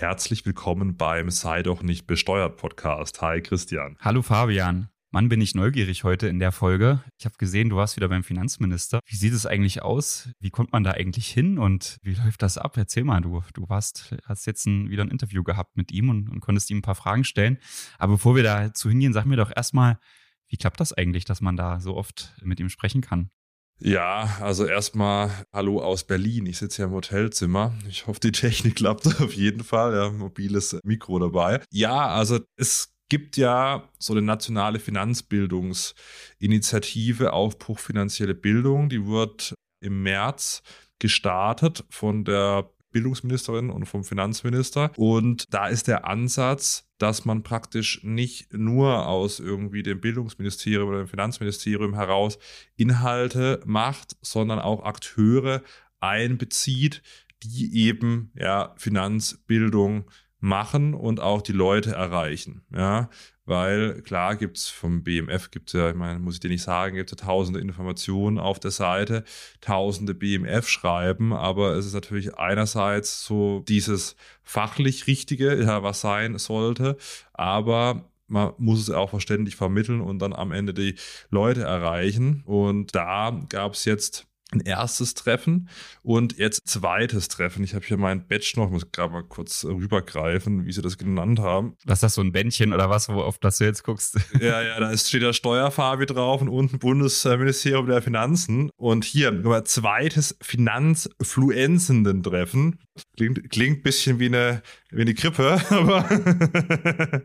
herzlich willkommen beim Sei doch nicht besteuert Podcast. Hi Christian. Hallo Fabian. Mann, bin ich neugierig heute in der Folge. Ich habe gesehen, du warst wieder beim Finanzminister. Wie sieht es eigentlich aus? Wie kommt man da eigentlich hin und wie läuft das ab? Erzähl mal, du, du warst, hast jetzt ein, wieder ein Interview gehabt mit ihm und, und konntest ihm ein paar Fragen stellen. Aber bevor wir dazu hingehen, sag mir doch erstmal, wie klappt das eigentlich, dass man da so oft mit ihm sprechen kann? Ja, also erstmal Hallo aus Berlin. Ich sitze ja im Hotelzimmer. Ich hoffe, die Technik klappt auf jeden Fall. Ja, mobiles Mikro dabei. Ja, also es gibt ja so eine nationale Finanzbildungsinitiative Aufbruch finanzielle Bildung. Die wird im März gestartet von der Bildungsministerin und vom Finanzminister. Und da ist der Ansatz, dass man praktisch nicht nur aus irgendwie dem Bildungsministerium oder dem Finanzministerium heraus Inhalte macht, sondern auch Akteure einbezieht, die eben ja Finanzbildung machen und auch die Leute erreichen. Ja, weil klar gibt es vom BMF, gibt ja, ich meine, muss ich dir nicht sagen, gibt es ja tausende Informationen auf der Seite, tausende BMF-Schreiben, aber es ist natürlich einerseits so dieses fachlich Richtige, ja, was sein sollte, aber man muss es auch verständlich vermitteln und dann am Ende die Leute erreichen. Und da gab es jetzt ein erstes Treffen und jetzt zweites Treffen. Ich habe hier mein Badge noch, muss gerade mal kurz rübergreifen, wie sie das genannt haben. Was ist das so ein Bändchen oder was, wo auf das du jetzt guckst? Ja, ja, da steht der Steuerfabi drauf und unten Bundesministerium der Finanzen. Und hier, nur zweites Finanzfluenzenden-Treffen. Klingt, klingt ein bisschen wie eine, wie eine Grippe, aber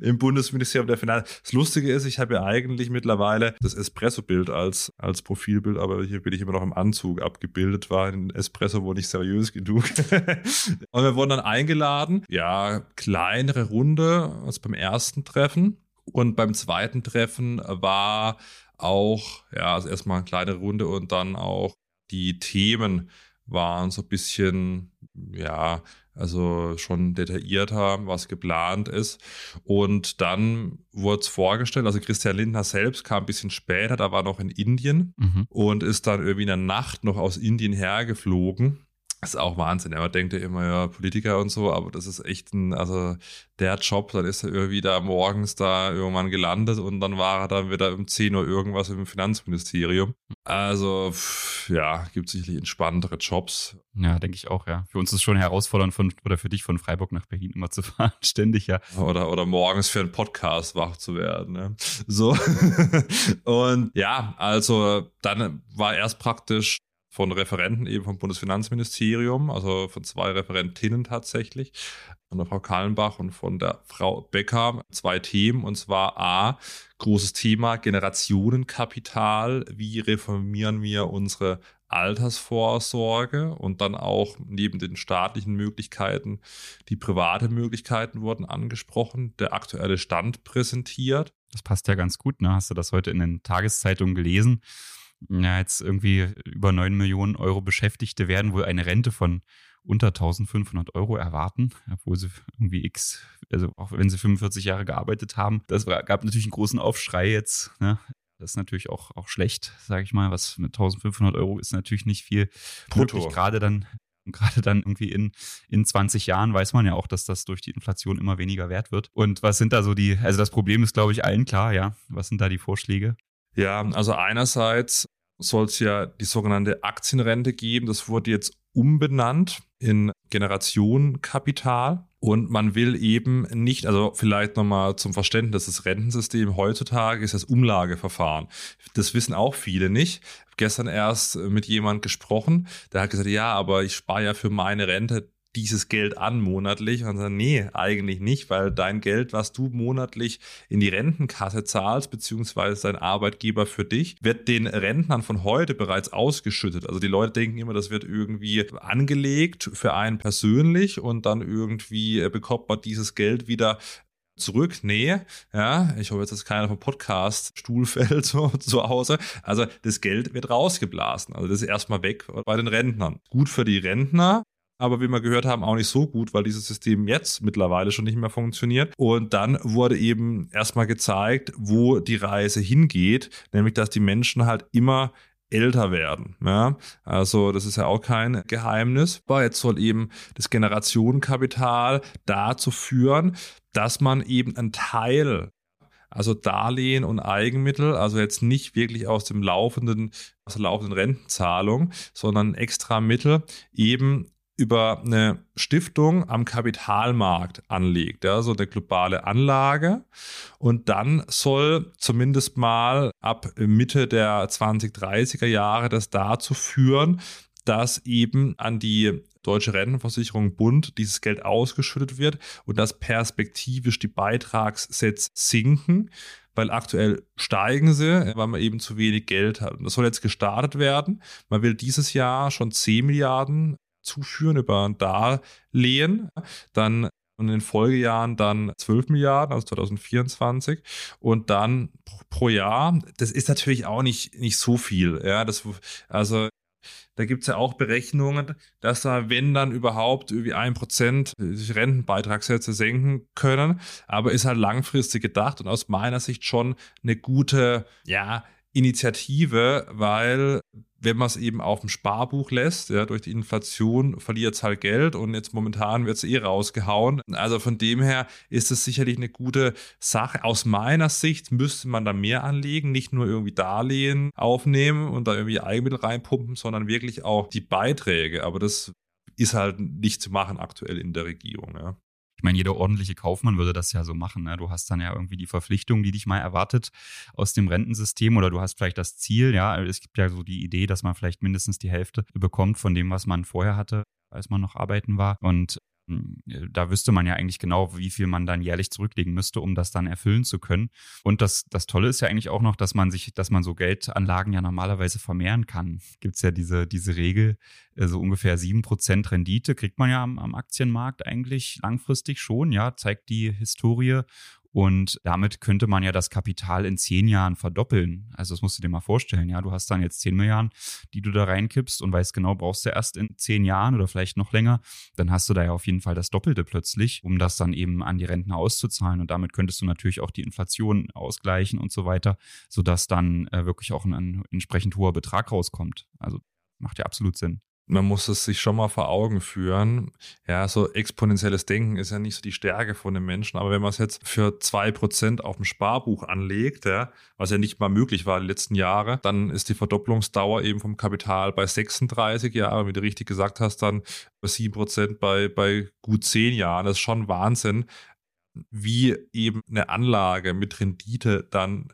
im Bundesministerium der Finanzen. Das Lustige ist, ich habe ja eigentlich mittlerweile das Espresso-Bild als, als Profilbild, aber hier bin ich immer noch im Anzug abgebildet, war in Espresso wohl nicht seriös genug. und wir wurden dann eingeladen. Ja, kleinere Runde als beim ersten Treffen. Und beim zweiten Treffen war auch, ja, also erstmal eine kleine Runde und dann auch die Themen waren so ein bisschen, ja, also schon detaillierter, was geplant ist. Und dann wurde es vorgestellt, also Christian Lindner selbst kam ein bisschen später, da war noch in Indien mhm. und ist dann irgendwie in der Nacht noch aus Indien hergeflogen das ist auch Wahnsinn. Man denkt ja immer, ja, Politiker und so, aber das ist echt ein, also der Job, dann ist er irgendwie da morgens da irgendwann gelandet und dann war er dann wieder um 10 Uhr irgendwas im Finanzministerium. Also, ja, gibt sicherlich entspanntere Jobs. Ja, denke ich auch, ja. Für uns ist es schon herausfordernd von, oder für dich von Freiburg nach Berlin immer zu fahren, ständig, ja. Oder, oder morgens für einen Podcast wach zu werden, ne? So. und ja, also dann war erst praktisch von Referenten eben vom Bundesfinanzministerium, also von zwei Referentinnen tatsächlich, von der Frau Kallenbach und von der Frau Becker, zwei Themen. Und zwar A, großes Thema Generationenkapital. Wie reformieren wir unsere Altersvorsorge und dann auch neben den staatlichen Möglichkeiten die private Möglichkeiten wurden angesprochen, der aktuelle Stand präsentiert. Das passt ja ganz gut, ne? Hast du das heute in den Tageszeitungen gelesen? Ja, jetzt irgendwie über 9 Millionen Euro Beschäftigte werden wohl eine Rente von unter 1500 Euro erwarten, obwohl sie irgendwie x, also auch wenn sie 45 Jahre gearbeitet haben. Das gab natürlich einen großen Aufschrei jetzt. Ne? Das ist natürlich auch, auch schlecht, sage ich mal. Was mit 1500 Euro ist natürlich nicht viel. Brutto. Gerade dann, gerade dann irgendwie in, in 20 Jahren weiß man ja auch, dass das durch die Inflation immer weniger wert wird. Und was sind da so die, also das Problem ist, glaube ich, allen klar, ja. Was sind da die Vorschläge? Ja, also einerseits soll es ja die sogenannte Aktienrente geben. Das wurde jetzt umbenannt in Generationenkapital. Und man will eben nicht, also vielleicht nochmal zum Verständnis, das Rentensystem heutzutage ist das Umlageverfahren. Das wissen auch viele nicht. gestern erst mit jemand gesprochen, der hat gesagt, ja, aber ich spare ja für meine Rente dieses Geld an monatlich? Und dann, nee, eigentlich nicht, weil dein Geld, was du monatlich in die Rentenkasse zahlst, beziehungsweise dein Arbeitgeber für dich, wird den Rentnern von heute bereits ausgeschüttet. Also die Leute denken immer, das wird irgendwie angelegt für einen persönlich und dann irgendwie äh, bekommt man dieses Geld wieder zurück. Nee, ja, ich hoffe jetzt, dass keiner vom Podcast Stuhl fällt so, zu Hause. Also das Geld wird rausgeblasen. Also das ist erstmal weg bei den Rentnern. Gut für die Rentner, aber wie wir gehört haben, auch nicht so gut, weil dieses System jetzt mittlerweile schon nicht mehr funktioniert. Und dann wurde eben erstmal gezeigt, wo die Reise hingeht, nämlich dass die Menschen halt immer älter werden. Ja? Also das ist ja auch kein Geheimnis. Aber jetzt soll eben das Generationenkapital dazu führen, dass man eben einen Teil also Darlehen und Eigenmittel, also jetzt nicht wirklich aus dem laufenden, aus der laufenden Rentenzahlung, sondern extra Mittel eben über eine Stiftung am Kapitalmarkt anlegt, ja, so eine globale Anlage. Und dann soll zumindest mal ab Mitte der 2030er Jahre das dazu führen, dass eben an die Deutsche Rentenversicherung Bund dieses Geld ausgeschüttet wird und dass perspektivisch die Beitragssätze sinken, weil aktuell steigen sie, weil man eben zu wenig Geld hat. Und das soll jetzt gestartet werden. Man will dieses Jahr schon 10 Milliarden zuführen über ein Darlehen. Dann in den Folgejahren dann 12 Milliarden, also 2024. Und dann pro Jahr, das ist natürlich auch nicht, nicht so viel. Ja, das, also da gibt es ja auch Berechnungen, dass da, wenn dann überhaupt irgendwie ein Prozent Rentenbeitragssätze senken können, aber ist halt langfristig gedacht und aus meiner Sicht schon eine gute, ja, Initiative, weil wenn man es eben auf dem Sparbuch lässt, ja, durch die Inflation verliert es halt Geld und jetzt momentan wird es eh rausgehauen. Also von dem her ist es sicherlich eine gute Sache. Aus meiner Sicht müsste man da mehr anlegen, nicht nur irgendwie Darlehen aufnehmen und da irgendwie Eigenmittel reinpumpen, sondern wirklich auch die Beiträge. Aber das ist halt nicht zu machen aktuell in der Regierung. Ja. Ich meine, jeder ordentliche Kaufmann würde das ja so machen. Ne? Du hast dann ja irgendwie die Verpflichtung, die dich mal erwartet aus dem Rentensystem oder du hast vielleicht das Ziel, ja. Es gibt ja so die Idee, dass man vielleicht mindestens die Hälfte bekommt von dem, was man vorher hatte, als man noch arbeiten war. Und da wüsste man ja eigentlich genau, wie viel man dann jährlich zurücklegen müsste, um das dann erfüllen zu können. Und das, das Tolle ist ja eigentlich auch noch, dass man sich, dass man so Geldanlagen ja normalerweise vermehren kann. Gibt es ja diese, diese Regel, äh, so ungefähr sieben Prozent Rendite kriegt man ja am, am Aktienmarkt eigentlich langfristig schon, ja, zeigt die Historie. Und damit könnte man ja das Kapital in zehn Jahren verdoppeln. Also das musst du dir mal vorstellen. Ja, du hast dann jetzt zehn Milliarden, die du da reinkippst und weißt genau, brauchst du erst in zehn Jahren oder vielleicht noch länger. Dann hast du da ja auf jeden Fall das Doppelte plötzlich, um das dann eben an die Rentner auszuzahlen. Und damit könntest du natürlich auch die Inflation ausgleichen und so weiter, sodass dann äh, wirklich auch ein, ein entsprechend hoher Betrag rauskommt. Also macht ja absolut Sinn man muss es sich schon mal vor Augen führen. Ja, so exponentielles Denken ist ja nicht so die Stärke von den Menschen. Aber wenn man es jetzt für zwei Prozent auf dem Sparbuch anlegt, ja, was ja nicht mal möglich war die letzten Jahre, dann ist die Verdopplungsdauer eben vom Kapital bei 36 Jahren, wie du richtig gesagt hast, dann bei 7% bei, bei gut 10 Jahren. Das ist schon Wahnsinn, wie eben eine Anlage mit Rendite dann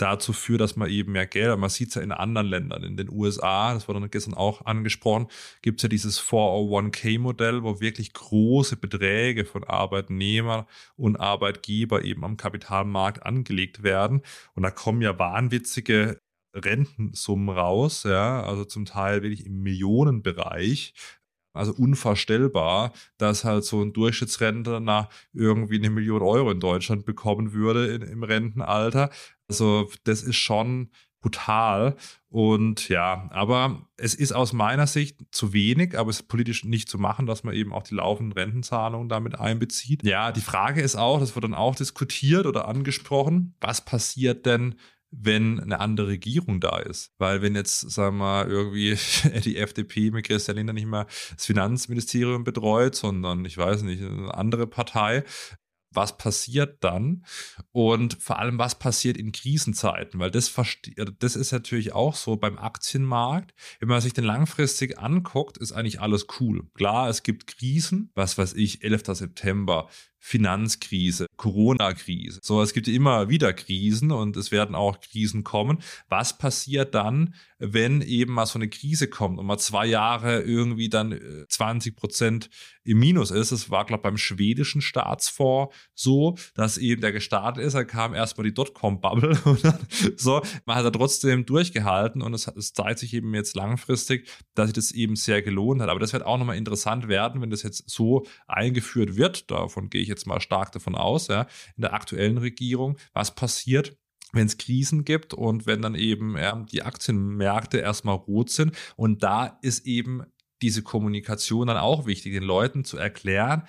dazu führt, dass man eben mehr Geld, man sieht es ja in anderen Ländern, in den USA, das wurde gestern auch angesprochen, gibt es ja dieses 401k-Modell, wo wirklich große Beträge von Arbeitnehmer und Arbeitgeber eben am Kapitalmarkt angelegt werden. Und da kommen ja wahnwitzige Rentensummen raus, ja, also zum Teil wirklich im Millionenbereich. Also unvorstellbar, dass halt so ein Durchschnittsrentner irgendwie eine Million Euro in Deutschland bekommen würde in, im Rentenalter. Also das ist schon brutal. Und ja, aber es ist aus meiner Sicht zu wenig, aber es ist politisch nicht zu machen, dass man eben auch die laufenden Rentenzahlungen damit einbezieht. Ja, die Frage ist auch, das wird dann auch diskutiert oder angesprochen, was passiert denn, wenn eine andere Regierung da ist. Weil wenn jetzt, sagen wir mal, irgendwie die FDP mit Christian Lindner nicht mehr das Finanzministerium betreut, sondern ich weiß nicht, eine andere Partei, was passiert dann und vor allem, was passiert in Krisenzeiten, weil das, das ist natürlich auch so beim Aktienmarkt. Wenn man sich den langfristig anguckt, ist eigentlich alles cool. Klar, es gibt Krisen, was weiß ich, 11. September, Finanzkrise, Corona-Krise. So, es gibt immer wieder Krisen und es werden auch Krisen kommen. Was passiert dann, wenn eben mal so eine Krise kommt und mal zwei Jahre irgendwie dann 20 äh, Prozent im Minus ist? Das war, glaube ich, beim schwedischen Staatsfonds so, dass eben der gestartet ist, da kam erstmal die Dotcom-Bubble und dann so, man hat da trotzdem durchgehalten und es, es zeigt sich eben jetzt langfristig, dass sich das eben sehr gelohnt hat. Aber das wird auch nochmal interessant werden, wenn das jetzt so eingeführt wird. Davon gehe ich jetzt mal stark davon aus, ja, in der aktuellen Regierung, was passiert, wenn es Krisen gibt und wenn dann eben ja, die Aktienmärkte erstmal rot sind. Und da ist eben diese Kommunikation dann auch wichtig, den Leuten zu erklären,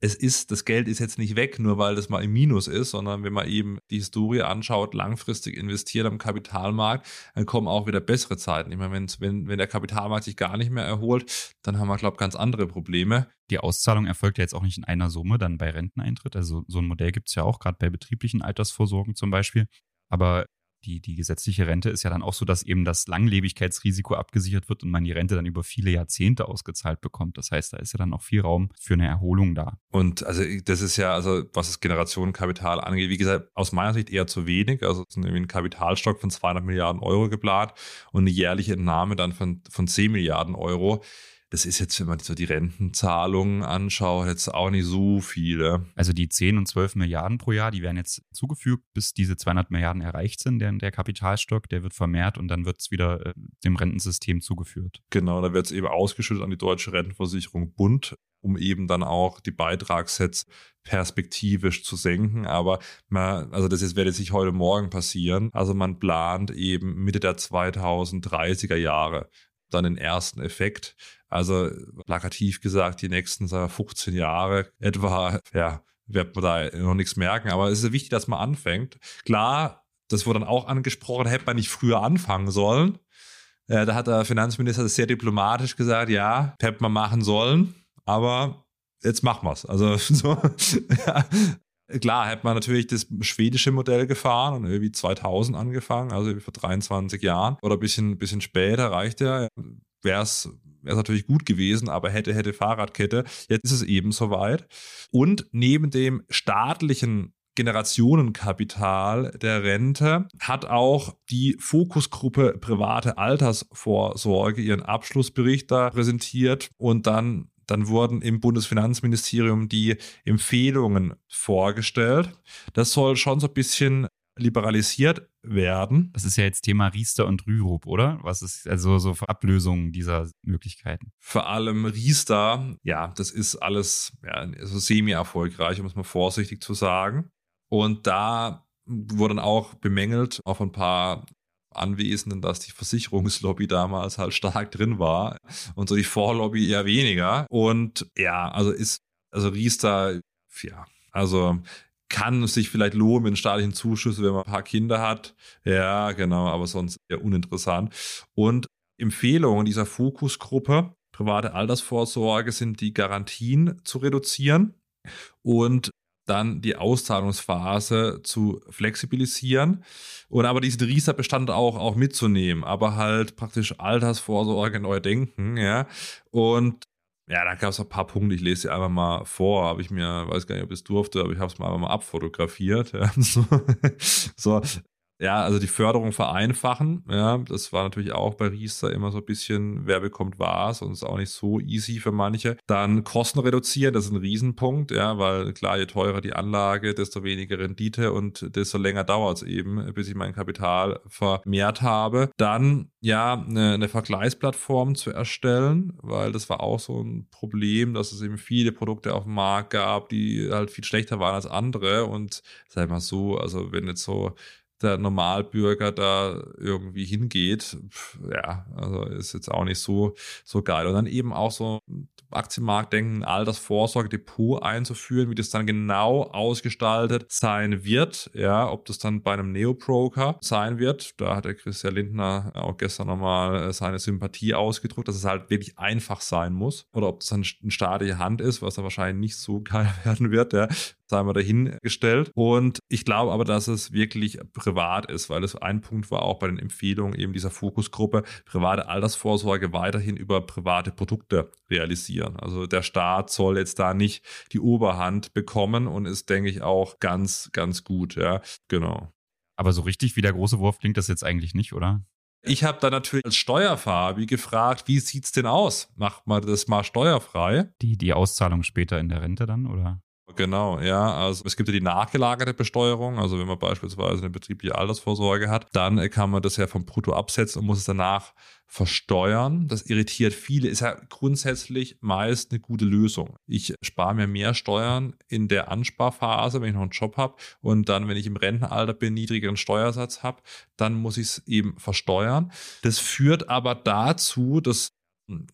es ist, das Geld ist jetzt nicht weg, nur weil das mal im Minus ist, sondern wenn man eben die Historie anschaut, langfristig investiert am Kapitalmarkt, dann kommen auch wieder bessere Zeiten. Ich meine, wenn, wenn der Kapitalmarkt sich gar nicht mehr erholt, dann haben wir, glaube ich, ganz andere Probleme. Die Auszahlung erfolgt ja jetzt auch nicht in einer Summe dann bei Renteneintritt. Also so ein Modell gibt es ja auch, gerade bei betrieblichen Altersvorsorgen zum Beispiel. Aber die, die gesetzliche Rente ist ja dann auch so, dass eben das Langlebigkeitsrisiko abgesichert wird und man die Rente dann über viele Jahrzehnte ausgezahlt bekommt. Das heißt, da ist ja dann auch viel Raum für eine Erholung da. Und also das ist ja, also was das Generationenkapital angeht, wie gesagt, aus meiner Sicht eher zu wenig. Also es ist ein Kapitalstock von 200 Milliarden Euro geplant und eine jährliche Entnahme dann von, von 10 Milliarden Euro das ist jetzt, wenn man so die Rentenzahlungen anschaut, jetzt auch nicht so viele. Also die 10 und 12 Milliarden pro Jahr, die werden jetzt zugefügt, bis diese 200 Milliarden erreicht sind. Der, der Kapitalstock, der wird vermehrt und dann wird es wieder äh, dem Rentensystem zugeführt. Genau, da wird es eben ausgeschüttet an die deutsche Rentenversicherung Bund, um eben dann auch die Beitragssätze perspektivisch zu senken. Aber man, also das ist, wird jetzt nicht heute Morgen passieren. Also man plant eben Mitte der 2030er Jahre dann den ersten Effekt. Also plakativ gesagt, die nächsten sagen wir, 15 Jahre etwa, ja, wird man da noch nichts merken. Aber es ist wichtig, dass man anfängt. Klar, das wurde dann auch angesprochen, hätte man nicht früher anfangen sollen. Äh, da hat der Finanzminister sehr diplomatisch gesagt, ja, hätte man machen sollen, aber jetzt machen wir es. Also so, ja. Klar, hätte man natürlich das schwedische Modell gefahren und irgendwie 2000 angefangen, also vor 23 Jahren oder ein bisschen, bisschen später reicht ja, wäre es natürlich gut gewesen, aber hätte, hätte Fahrradkette. Jetzt ist es eben soweit. Und neben dem staatlichen Generationenkapital der Rente hat auch die Fokusgruppe private Altersvorsorge ihren Abschlussbericht da präsentiert und dann dann wurden im Bundesfinanzministerium die Empfehlungen vorgestellt. Das soll schon so ein bisschen liberalisiert werden. Das ist ja jetzt Thema Riester und Rürup, oder? Was ist also so für Ablösungen dieser Möglichkeiten? Vor allem Riester, ja, das ist alles ja, so semi-erfolgreich, um es mal vorsichtig zu sagen. Und da wurde dann auch bemängelt, auf ein paar Anwesenden, dass die Versicherungslobby damals halt stark drin war und so die Vorlobby eher weniger. Und ja, also ist, also Riester, ja, also kann sich vielleicht lohnen mit staatlichen Zuschüssen, wenn man ein paar Kinder hat. Ja, genau, aber sonst eher uninteressant. Und Empfehlungen dieser Fokusgruppe, private Altersvorsorge, sind die Garantien zu reduzieren und dann die Auszahlungsphase zu flexibilisieren und aber diesen Riester-Bestand auch, auch mitzunehmen, aber halt praktisch Altersvorsorge neu denken, ja. Und ja, da gab es ein paar Punkte, ich lese sie einfach mal vor, habe ich mir, weiß gar nicht, ob ich es durfte, aber ich habe es mal einfach mal abfotografiert. Ja. So, so, ja, also die Förderung vereinfachen, ja, das war natürlich auch bei Riester immer so ein bisschen, wer bekommt was und ist auch nicht so easy für manche. Dann Kosten reduzieren, das ist ein Riesenpunkt, ja, weil klar, je teurer die Anlage, desto weniger Rendite und desto länger dauert es eben, bis ich mein Kapital vermehrt habe. Dann, ja, eine, eine Vergleichsplattform zu erstellen, weil das war auch so ein Problem, dass es eben viele Produkte auf dem Markt gab, die halt viel schlechter waren als andere und sag mal so, also wenn jetzt so der Normalbürger da irgendwie hingeht, ja, also ist jetzt auch nicht so, so geil. Und dann eben auch so Aktienmarkt denken, Altersvorsorge-Depot einzuführen, wie das dann genau ausgestaltet sein wird, ja, ob das dann bei einem Neo-Broker sein wird. Da hat der Christian Lindner auch gestern nochmal äh, seine Sympathie ausgedrückt, dass es halt wirklich einfach sein muss. Oder ob das dann eine staatliche Hand ist, was da wahrscheinlich nicht so geil werden wird, ja sei mal dahingestellt. Und ich glaube aber, dass es wirklich privat ist, weil es ein Punkt war auch bei den Empfehlungen eben dieser Fokusgruppe, private Altersvorsorge weiterhin über private Produkte realisieren. Also der Staat soll jetzt da nicht die Oberhand bekommen und ist, denke ich, auch ganz, ganz gut. Ja, genau. Aber so richtig wie der große Wurf klingt das jetzt eigentlich nicht, oder? Ich habe da natürlich als Steuerfabi gefragt, wie sieht's denn aus? Macht man das mal steuerfrei? Die, die Auszahlung später in der Rente dann, oder? Genau, ja. Also es gibt ja die nachgelagerte Besteuerung. Also wenn man beispielsweise eine betriebliche Altersvorsorge hat, dann kann man das ja vom Brutto absetzen und muss es danach versteuern. Das irritiert viele, ist ja grundsätzlich meist eine gute Lösung. Ich spare mir mehr Steuern in der Ansparphase, wenn ich noch einen Job habe und dann, wenn ich im Rentenalter bin, niedrigeren Steuersatz habe, dann muss ich es eben versteuern. Das führt aber dazu, dass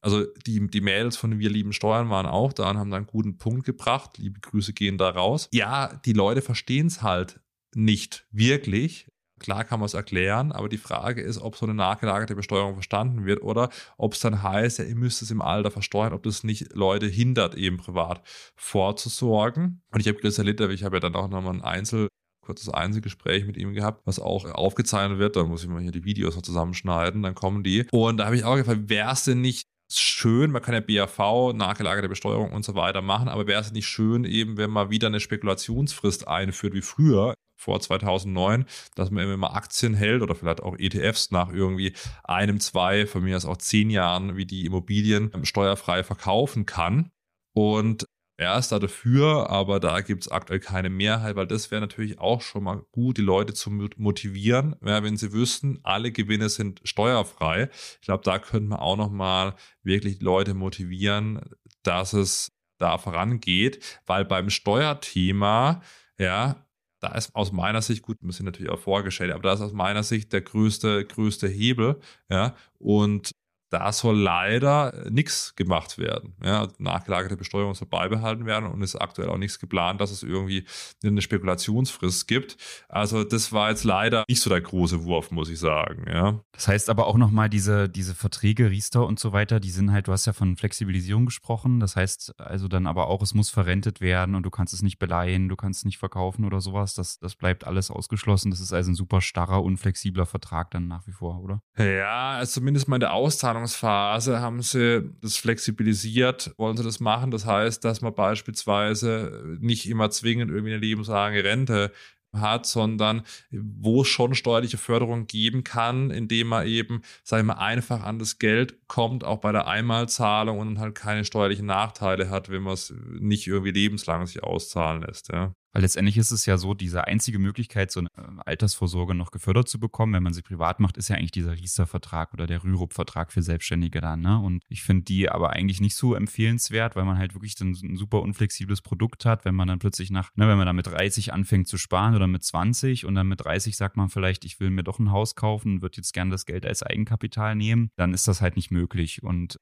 Also die, die Mails von Wir lieben Steuern waren auch da und haben da einen guten Punkt gebracht. Liebe Grüße gehen da raus. Ja, die Leute verstehen es halt nicht wirklich. Klar kann man es erklären, aber die Frage ist, ob so eine nachgelagerte Besteuerung verstanden wird oder ob es dann heißt, ja, ihr müsst es im Alter versteuern, ob das nicht Leute hindert, eben privat vorzusorgen. Und ich habe Litter, ich habe ja dann auch nochmal ein Einzel kurzes Einzelgespräch mit ihm gehabt, was auch aufgezeichnet wird. Da muss ich mal hier die Videos noch zusammenschneiden, dann kommen die. Und da habe ich auch gefragt, wäre es denn nicht schön, man kann ja BAV, nachgelagerte Besteuerung und so weiter machen, aber wäre es nicht schön, eben, wenn man wieder eine Spekulationsfrist einführt wie früher, vor 2009, dass man immer Aktien hält oder vielleicht auch ETFs nach irgendwie einem, zwei, von mir aus auch zehn Jahren, wie die Immobilien steuerfrei verkaufen kann. Und er ist da dafür, aber da gibt es aktuell keine Mehrheit, weil das wäre natürlich auch schon mal gut, die Leute zu motivieren, wenn sie wüssten, alle Gewinne sind steuerfrei. Ich glaube, da könnte man auch noch mal wirklich Leute motivieren, dass es da vorangeht, weil beim Steuerthema, ja, da ist aus meiner Sicht, gut, wir sind natürlich auch vorgestellt, aber da ist aus meiner Sicht der größte, größte Hebel, ja, und da soll leider nichts gemacht werden. Ja, nachgelagerte Besteuerung soll beibehalten werden und ist aktuell auch nichts geplant, dass es irgendwie eine Spekulationsfrist gibt. Also das war jetzt leider nicht so der große Wurf, muss ich sagen. Ja. Das heißt aber auch nochmal diese, diese Verträge, Riester und so weiter, die sind halt, du hast ja von Flexibilisierung gesprochen. Das heißt also dann aber auch, es muss verrentet werden und du kannst es nicht beleihen, du kannst es nicht verkaufen oder sowas. Das, das bleibt alles ausgeschlossen. Das ist also ein super starrer, unflexibler Vertrag dann nach wie vor, oder? Ja, also zumindest mal in der Auszahlung Anfangsphase haben sie das flexibilisiert, wollen sie das machen. Das heißt, dass man beispielsweise nicht immer zwingend irgendwie eine lebenslange Rente hat, sondern wo es schon steuerliche Förderung geben kann, indem man eben, sag ich mal, einfach an das Geld kommt, auch bei der Einmalzahlung und halt keine steuerlichen Nachteile hat, wenn man es nicht irgendwie lebenslang sich auszahlen lässt. Ja. Weil letztendlich ist es ja so, diese einzige Möglichkeit, so eine äh, Altersvorsorge noch gefördert zu bekommen, wenn man sie privat macht, ist ja eigentlich dieser Riester-Vertrag oder der Rürup-Vertrag für Selbstständige dann. Ne? Und ich finde die aber eigentlich nicht so empfehlenswert, weil man halt wirklich dann ein super unflexibles Produkt hat, wenn man dann plötzlich nach, ne, wenn man dann mit 30 anfängt zu sparen oder mit 20 und dann mit 30 sagt man vielleicht, ich will mir doch ein Haus kaufen, würde jetzt gerne das Geld als Eigenkapital nehmen, dann ist das halt nicht möglich. Und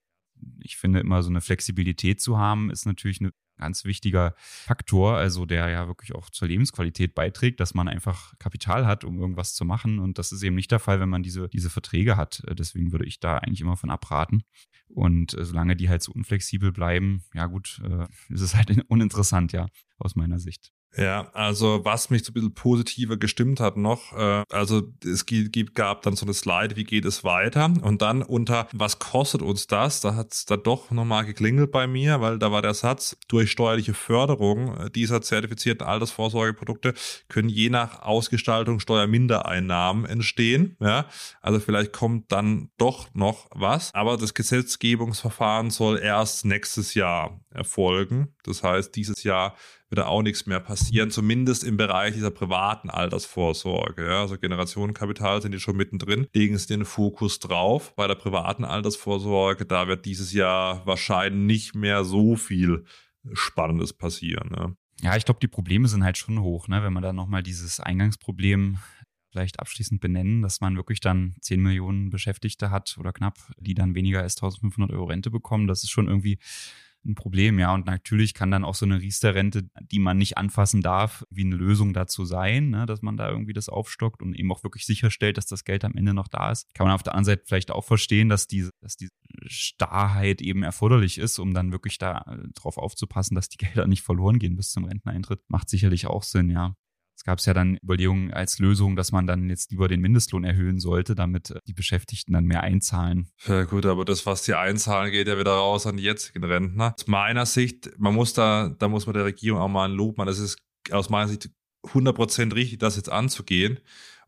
ich finde immer so eine Flexibilität zu haben, ist natürlich eine ganz wichtiger Faktor, also der ja wirklich auch zur Lebensqualität beiträgt, dass man einfach Kapital hat, um irgendwas zu machen. Und das ist eben nicht der Fall, wenn man diese, diese Verträge hat. Äh, deswegen würde ich da eigentlich immer von abraten. Und äh, solange die halt so unflexibel bleiben, ja gut, äh, ist es halt uninteressant, ja, aus meiner Sicht. Ja, also was mich so ein bisschen positiver gestimmt hat noch, äh, also es gibt, gab dann so eine Slide, wie geht es weiter? Und dann unter, was kostet uns das, da hat es da doch nochmal geklingelt bei mir, weil da war der Satz, durch steuerliche Förderung dieser zertifizierten Altersvorsorgeprodukte können je nach Ausgestaltung Steuermindereinnahmen entstehen, ja, also vielleicht kommt dann doch noch was, aber das Gesetzgebungsverfahren soll erst nächstes Jahr erfolgen, das heißt dieses Jahr wird da auch nichts mehr passieren, zumindest im Bereich dieser privaten Altersvorsorge. Ja. Also Generationenkapital sind die schon mittendrin, legen sie den Fokus drauf. Bei der privaten Altersvorsorge, da wird dieses Jahr wahrscheinlich nicht mehr so viel Spannendes passieren. Ja. Ja, ich glaube, die Probleme sind halt schon hoch, ne? wenn man da nochmal dieses Eingangsproblem vielleicht abschließend benennen, dass man wirklich dann 10 Millionen Beschäftigte hat oder knapp, die dann weniger als 1500 Euro Rente bekommen. Das ist schon irgendwie ein Problem, ja. Und natürlich kann dann auch so eine Riester-Rente, die man nicht anfassen darf, wie eine Lösung dazu sein, ne? dass man da irgendwie das aufstockt und eben auch wirklich sicherstellt, dass das Geld am Ende noch da ist. Kann man auf der anderen Seite vielleicht auch verstehen, dass diese, dass diese Starrheit eben erforderlich ist, um dann wirklich da äh, aufzupassen, dass die Gelder nicht verloren gehen bis zum Renteneintritt. Macht sicherlich auch Sinn, ja. Es gab ja dann Überlegungen als Lösung, dass man dann jetzt lieber den Mindestlohn erhöhen sollte, damit äh, die Beschäftigten dann mehr einzahlen. Ja, gut, aber das, was die einzahlen, geht ja wieder raus an die jetzigen Rentner. Aus meiner Sicht, man muss da, da muss man der Regierung auch mal ein Lob machen. Das ist aus meiner Sicht 100% richtig, das jetzt anzugehen.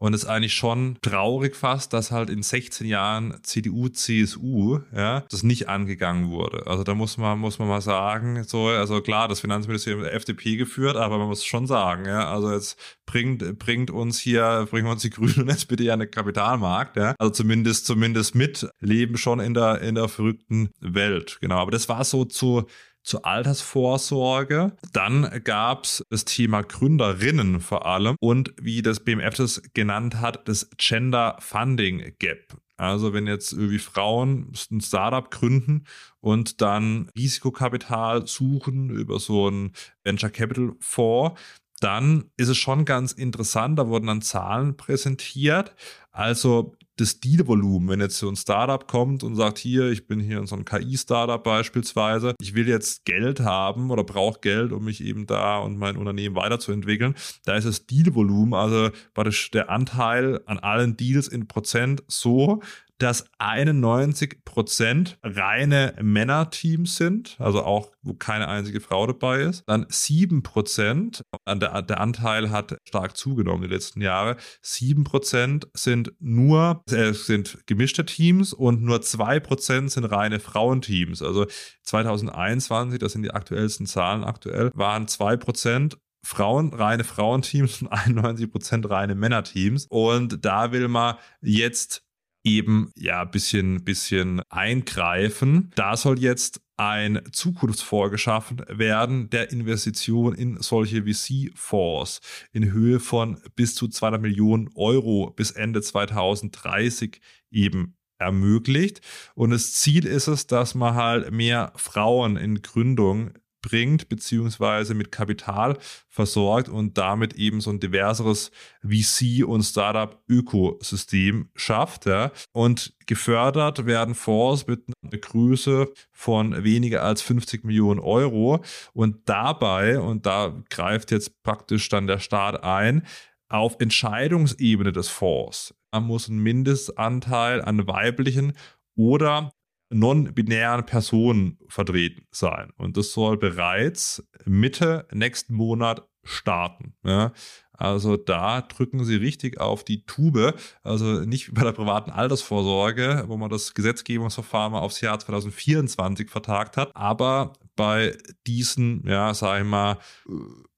Und es ist eigentlich schon traurig fast, dass halt in 16 Jahren CDU, CSU, ja, das nicht angegangen wurde. Also da muss man, muss man mal sagen, so, also klar, das Finanzministerium der FDP geführt, aber man muss schon sagen, ja, also jetzt bringt, bringt uns hier, bringen uns die Grünen und SPD ja einen Kapitalmarkt, ja. Also zumindest, zumindest mit leben schon in der, in der verrückten Welt. Genau. Aber das war so zu, zur Altersvorsorge. Dann gab es das Thema Gründerinnen vor allem und wie das BMF das genannt hat, das Gender Funding Gap. Also wenn jetzt irgendwie Frauen ein Startup gründen und dann Risikokapital suchen über so einen Venture Capital Fonds, dann ist es schon ganz interessant, da wurden dann Zahlen präsentiert. Also das Dealvolumen, wenn jetzt so ein Startup kommt und sagt, hier, ich bin hier in so einem KI-Startup beispielsweise, ich will jetzt Geld haben oder brauche Geld, um mich eben da und mein Unternehmen weiterzuentwickeln, da ist das Dealvolumen, also praktisch der Anteil an allen Deals in Prozent so, dass 91 Prozent reine Männerteams sind, also auch wo keine einzige Frau dabei ist. Dann 7 Prozent, der, der Anteil hat stark zugenommen die letzten Jahre. 7 Prozent sind nur, äh, sind gemischte Teams und nur 2 Prozent sind reine Frauenteams. Also 2021, das sind die aktuellsten Zahlen aktuell, waren 2 Prozent Frauen, reine Frauenteams und 91 Prozent reine Männerteams. Und da will man jetzt eben ja bisschen bisschen eingreifen. Da soll jetzt ein Zukunftsfonds geschaffen werden, der Investition in solche VC-Fonds in Höhe von bis zu 200 Millionen Euro bis Ende 2030 eben ermöglicht. Und das Ziel ist es, dass man halt mehr Frauen in Gründung bringt, beziehungsweise mit Kapital versorgt und damit eben so ein diverseres VC- und Startup-Ökosystem schafft. Ja. Und gefördert werden Fonds mit einer Größe von weniger als 50 Millionen Euro. Und dabei, und da greift jetzt praktisch dann der Staat ein, auf Entscheidungsebene des Fonds muss ein Mindestanteil an weiblichen oder non-binären Personen vertreten sein. Und das soll bereits Mitte nächsten Monat starten. Ja. Also da drücken sie richtig auf die Tube. Also nicht bei der privaten Altersvorsorge, wo man das Gesetzgebungsverfahren aufs Jahr 2024 vertagt hat, aber bei diesen, ja, sag ich mal,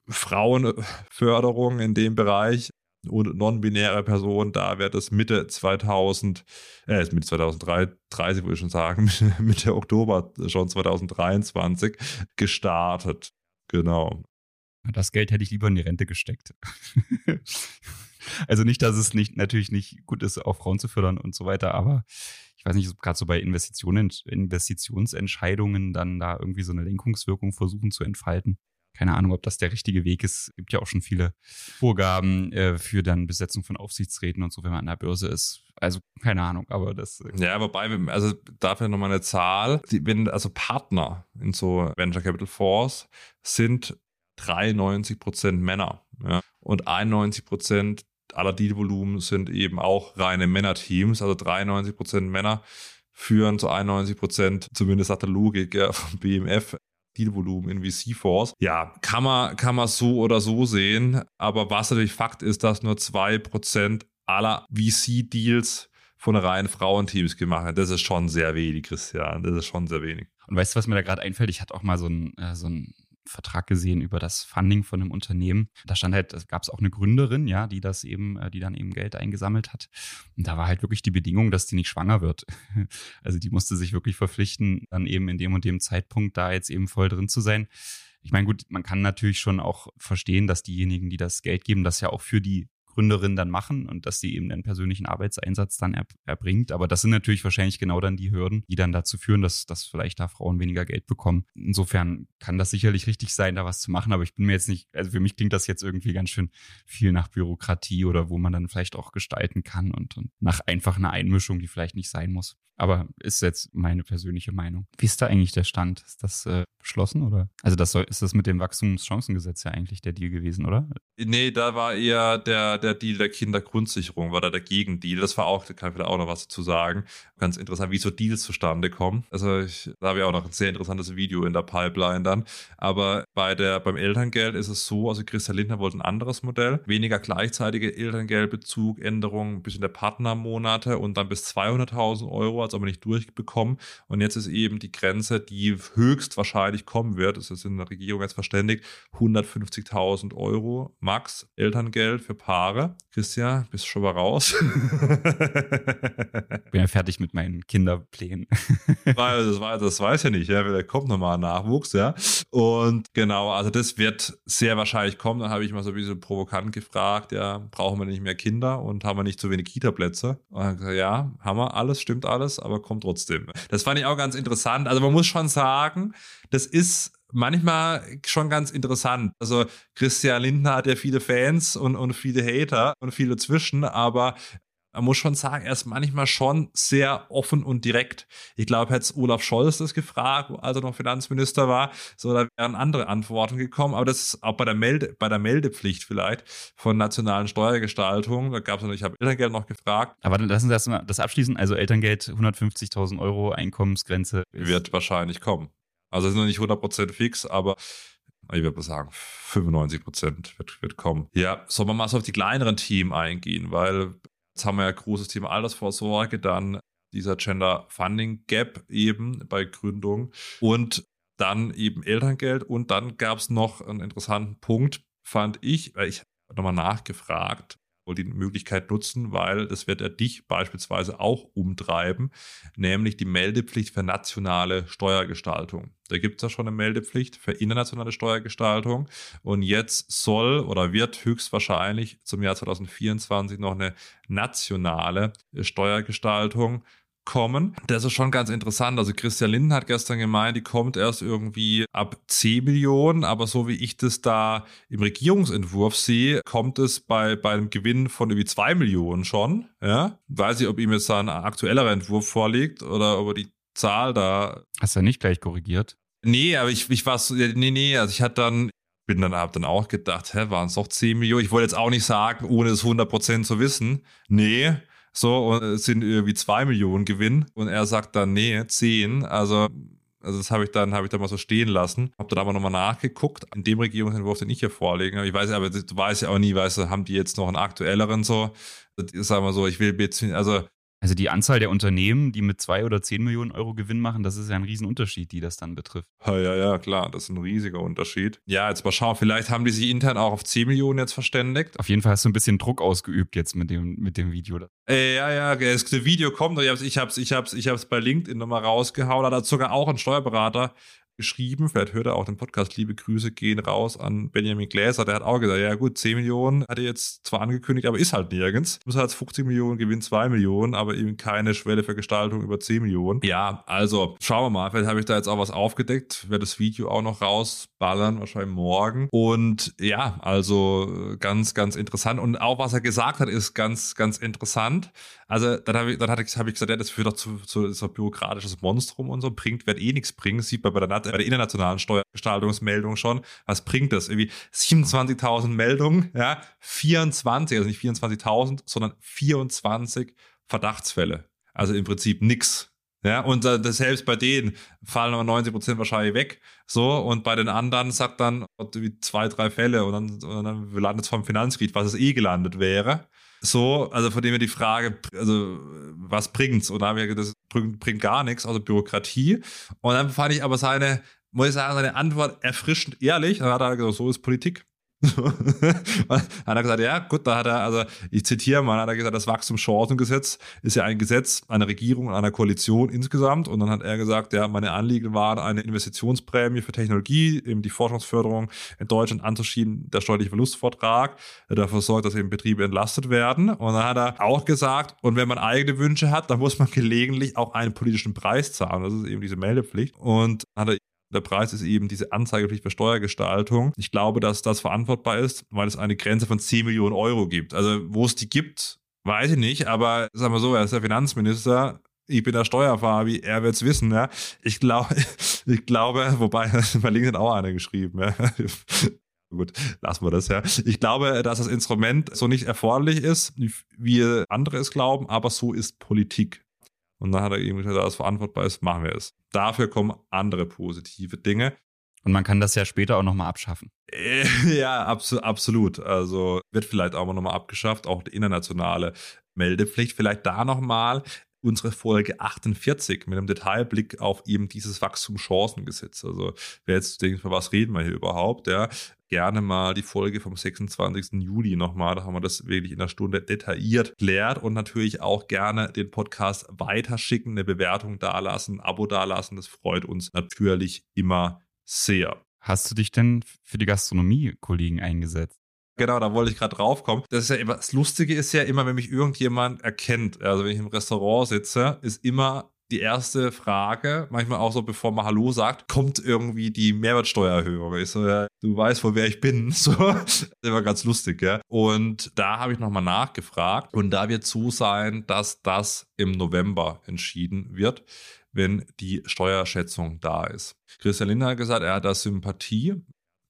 Frauenförderung in dem Bereich non-binäre Person, da wird es Mitte 2000, äh, Mitte 2030, würde ich schon sagen, Mitte Oktober schon 2023 gestartet. Genau. Das Geld hätte ich lieber in die Rente gesteckt. also nicht, dass es nicht, natürlich nicht gut ist, auch Frauen zu fördern und so weiter, aber ich weiß nicht, gerade so bei Investitionen, Investitionsentscheidungen dann da irgendwie so eine Lenkungswirkung versuchen zu entfalten keine Ahnung, ob das der richtige Weg ist. Es gibt ja auch schon viele Vorgaben äh, für dann Besetzung von Aufsichtsräten und so, wenn man an der Börse ist. Also keine Ahnung, aber das. Äh, ja, wobei, also dafür nochmal eine Zahl. Die, wenn also Partner in so Venture Capital Fonds sind 93 Prozent Männer ja, und 91 Prozent aller Dealvolumen sind eben auch reine Männerteams, also 93 Prozent Männer führen zu 91 Prozent, zumindest nach der Logik ja, von BMF, Dealvolumen in VC-Fonds. Ja, kann man, kann man so oder so sehen. Aber was natürlich Fakt ist, dass nur 2% aller VC-Deals von reinen Frauenteams gemacht werden. Das ist schon sehr wenig, Christian. Das ist schon sehr wenig. Und weißt du, was mir da gerade einfällt? Ich hatte auch mal so ein, äh, so ein Vertrag gesehen über das Funding von einem Unternehmen. Da stand halt, es gab es auch eine Gründerin, ja, die das eben, äh, die dann eben Geld eingesammelt hat. Und da war halt wirklich die Bedingung, dass die nicht schwanger wird. Also die musste sich wirklich verpflichten, dann eben in dem und dem Zeitpunkt da jetzt eben voll drin zu sein. Ich meine, gut, man kann natürlich schon auch verstehen, dass diejenigen, die das Geld geben, das ja auch für die Gründerin dann machen und dass sie eben einen persönlichen Arbeitseinsatz dann er, erbringt. Aber das sind natürlich wahrscheinlich genau dann die Hürden, die dann dazu führen, dass, dass vielleicht da Frauen weniger Geld bekommen. Insofern kann das sicherlich richtig sein, da was zu machen, aber ich bin mir jetzt nicht, also für mich klingt das jetzt irgendwie ganz schön viel nach Bürokratie oder wo man dann vielleicht auch gestalten kann und, und nach einfach einer Einmischung, die vielleicht nicht sein muss. Aber ist jetzt meine persönliche Meinung. Wie ist da eigentlich der Stand? Ist das äh, beschlossen oder? Also das soll, ist das mit dem Wachstumschancengesetz ja eigentlich der Deal gewesen, oder? Nee, da war eher der, der Deal der Kindergrundsicherung, war da der Gegendeal. Das war auch, da kann ich wieder auch noch was dazu sagen. Ganz interessant, wie so Deals zustande kommen. Also ich, da habe ich auch noch ein sehr interessantes Video in der Pipeline dann. Aber bei der, beim Elterngeld ist es so, also Christian Lindner wollte ein anderes Modell. Weniger gleichzeitige Elterngeldbezug, Änderung bis in der Partnermonate und dann bis 200.000 Euro es aber nicht durchbekommen. Und jetzt ist eben die Grenze, die höchstwahrscheinlich kommen wird, es ist in der Regierung jetzt verständigt, 150.000 Euro max Elterngeld für Paare. Christian, bist du schon mal raus? Bin ja fertig mit meinen Kinderplänen. das, weiß, das weiß ja nicht, ja, da kommt nochmal Nachwuchs, ja. Und genau, also das wird sehr wahrscheinlich kommen. Dann habe ich mal so ein bisschen provokant gefragt, ja, brauchen wir nicht mehr Kinder und haben wir nicht zu wenig Kita-Plätze? Und dann gesagt, ja, haben wir alles, stimmt alles, aber kommt trotzdem. Das fand ich auch ganz interessant. Also man muss schon sagen, das ist manchmal schon ganz interessant. Also Christian Lindner hat ja viele Fans und, und viele Hater und viele zwischen, aber man muss schon sagen, er ist manchmal schon sehr offen und direkt. Ich glaube, hätte Olaf Scholz das gefragt, als er noch Finanzminister war, so da wären andere Antworten gekommen. Aber das ist auch bei der, Melde, bei der Meldepflicht vielleicht von nationalen Steuergestaltungen. Da gab es noch, ich habe Elterngeld noch gefragt. Aber lassen Sie erstmal das abschließen. Also Elterngeld 150.000 Euro Einkommensgrenze. Wird wahrscheinlich kommen. Also ist noch nicht 100% fix, aber ich würde mal sagen, 95% wird, wird kommen. Ja, sollen wir mal so auf die kleineren Themen eingehen, weil Jetzt haben wir ja großes Thema Altersvorsorge, dann dieser Gender Funding Gap eben bei Gründung und dann eben Elterngeld. Und dann gab es noch einen interessanten Punkt, fand ich, weil ich nochmal nachgefragt, die Möglichkeit nutzen, weil das wird ja dich beispielsweise auch umtreiben, nämlich die Meldepflicht für nationale Steuergestaltung. Da gibt es ja schon eine Meldepflicht für internationale Steuergestaltung und jetzt soll oder wird höchstwahrscheinlich zum Jahr 2024 noch eine nationale Steuergestaltung kommen. Das ist schon ganz interessant. Also Christian Linden hat gestern gemeint, die kommt erst irgendwie ab 10 Millionen, aber so wie ich das da im Regierungsentwurf sehe, kommt es bei, bei einem Gewinn von irgendwie 2 Millionen schon. Ja? Weiß ich, ob ihm jetzt da ein aktuellerer Entwurf vorliegt oder ob er die Zahl da. Hast du ja nicht gleich korrigiert? Nee, aber ich, ich war so, nee, nee, also ich hatte dann, bin dann, hab dann auch gedacht, hä, waren es doch 10 Millionen? Ich wollte jetzt auch nicht sagen, ohne es 100% zu wissen. Nee, so, und es sind irgendwie zwei Millionen Gewinn. Und er sagt dann, nee, zehn. Also, also das habe ich dann, habe ich dann mal so stehen lassen. Habe dann aber nochmal nachgeguckt, in dem Regierungsentwurf, den ich hier vorlege. Ich weiß aber, du weißt ja auch nie, weißt du, haben die jetzt noch einen aktuelleren so? Sagen wir so, ich will jetzt, also also die Anzahl der Unternehmen, die mit zwei oder zehn Millionen Euro Gewinn machen, das ist ja ein Riesenunterschied, die das dann betrifft. Ja, ja, ja, klar, das ist ein riesiger Unterschied. Ja, jetzt mal schauen, vielleicht haben die sich intern auch auf 10 Millionen jetzt verständigt. Auf jeden Fall hast du ein bisschen Druck ausgeübt jetzt mit dem, mit dem Video. Äh, ja, ja, das Video kommt, ich hab's, ich hab's, ich hab's, ich hab's bei LinkedIn nochmal rausgehauen, da hat sogar auch ein Steuerberater geschrieben. Vielleicht hört er auch den Podcast. Liebe Grüße gehen raus an Benjamin Gläser. Der hat auch gesagt, ja gut, 10 Millionen hat er jetzt zwar angekündigt, aber ist halt nirgends. Muss halt 50 Millionen, gewinnt 2 Millionen, aber eben keine Schwelle für Gestaltung über 10 Millionen. Ja, also schauen wir mal. Vielleicht habe ich da jetzt auch was aufgedeckt. Werde das Video auch noch rausballern, wahrscheinlich morgen. Und ja, also ganz, ganz interessant. Und auch was er gesagt hat, ist ganz, ganz interessant. Also dann habe ich, dann hab ich gesagt, ja, das führt doch zu, zu so bürokratisches Monstrum und so. Bringt, wird eh nichts bringen. Sieht man bei der bei der internationalen Steuergestaltungsmeldung schon. Was bringt das? Irgendwie 27.000 Meldungen, ja, 24, also nicht 24.000, sondern 24 Verdachtsfälle. Also im Prinzip nix. Ja, und äh, selbst bei denen fallen aber 90 Prozent wahrscheinlich weg. So, und bei den anderen sagt dann zwei, drei Fälle und dann, dann landet es vom Finanzkrieg, was es eh gelandet wäre. So, also von dem her die Frage, also was bringt's? Und da haben wir gesagt, das bringt, bringt gar nichts, also Bürokratie. Und dann fand ich aber seine, muss ich sagen, seine Antwort erfrischend ehrlich. Dann hat er gesagt, so ist Politik. hat er gesagt, ja, gut, da hat er, also ich zitiere mal, hat er gesagt, das Wachstumschancengesetz ist ja ein Gesetz einer Regierung und einer Koalition insgesamt. Und dann hat er gesagt, ja, meine Anliegen waren eine Investitionsprämie für Technologie, eben die Forschungsförderung in Deutschland anzuschieben, der steuerliche Verlustvortrag, der dafür sorgt, dass eben Betriebe entlastet werden. Und dann hat er auch gesagt, und wenn man eigene Wünsche hat, dann muss man gelegentlich auch einen politischen Preis zahlen. Das ist eben diese Meldepflicht. Und hat er der Preis ist eben diese Anzeigepflicht für Steuergestaltung. Ich glaube, dass das verantwortbar ist, weil es eine Grenze von 10 Millionen Euro gibt. Also wo es die gibt, weiß ich nicht, aber sagen wir so, er ist der Finanzminister, ich bin der Steuerfabi, er es wissen, ja. Ich glaube, ich glaube, wobei, bei LinkedIn auch einer geschrieben, ja. Gut, lassen wir das, ja. Ich glaube, dass das Instrument so nicht erforderlich ist, wie andere es glauben, aber so ist Politik. Und dann hat er eben gesagt, dass verantwortbar ist, machen wir es. Dafür kommen andere positive Dinge. Und man kann das ja später auch nochmal abschaffen. Äh, ja, abso absolut. Also wird vielleicht auch nochmal abgeschafft, auch die internationale Meldepflicht. Vielleicht da nochmal. unsere Folge 48 mit einem Detailblick auf eben dieses Wachstumschancengesetz. Also wer jetzt denkt, was reden wir hier überhaupt, ja, gerne mal die Folge vom 26. Juli nochmal. Da haben wir das wirklich in einer Stunde detailliert klärt und natürlich auch gerne den Podcast weiterschicken, eine Bewertung dalassen, ein Abo dalassen. Das freut uns natürlich immer sehr. Hast du dich denn für die Gastronomie-Kollegen eingesetzt? Genau, da wollte ich gerade drauf kommen. Das ist ja immer, das Lustige ist ja immer, wenn mich irgendjemand erkennt, also wenn ich im Restaurant sitze, ist immer die erste Frage, manchmal auch so, bevor man Hallo sagt, kommt irgendwie die Mehrwertsteuererhöhung. Ich so, ja, du weißt, von wer ich bin. So, das war ganz lustig, ja. Und da habe ich nochmal nachgefragt und da wird zu sein, dass das im November entschieden wird wenn die Steuerschätzung da ist. Christian Lindner hat gesagt, er hat da Sympathie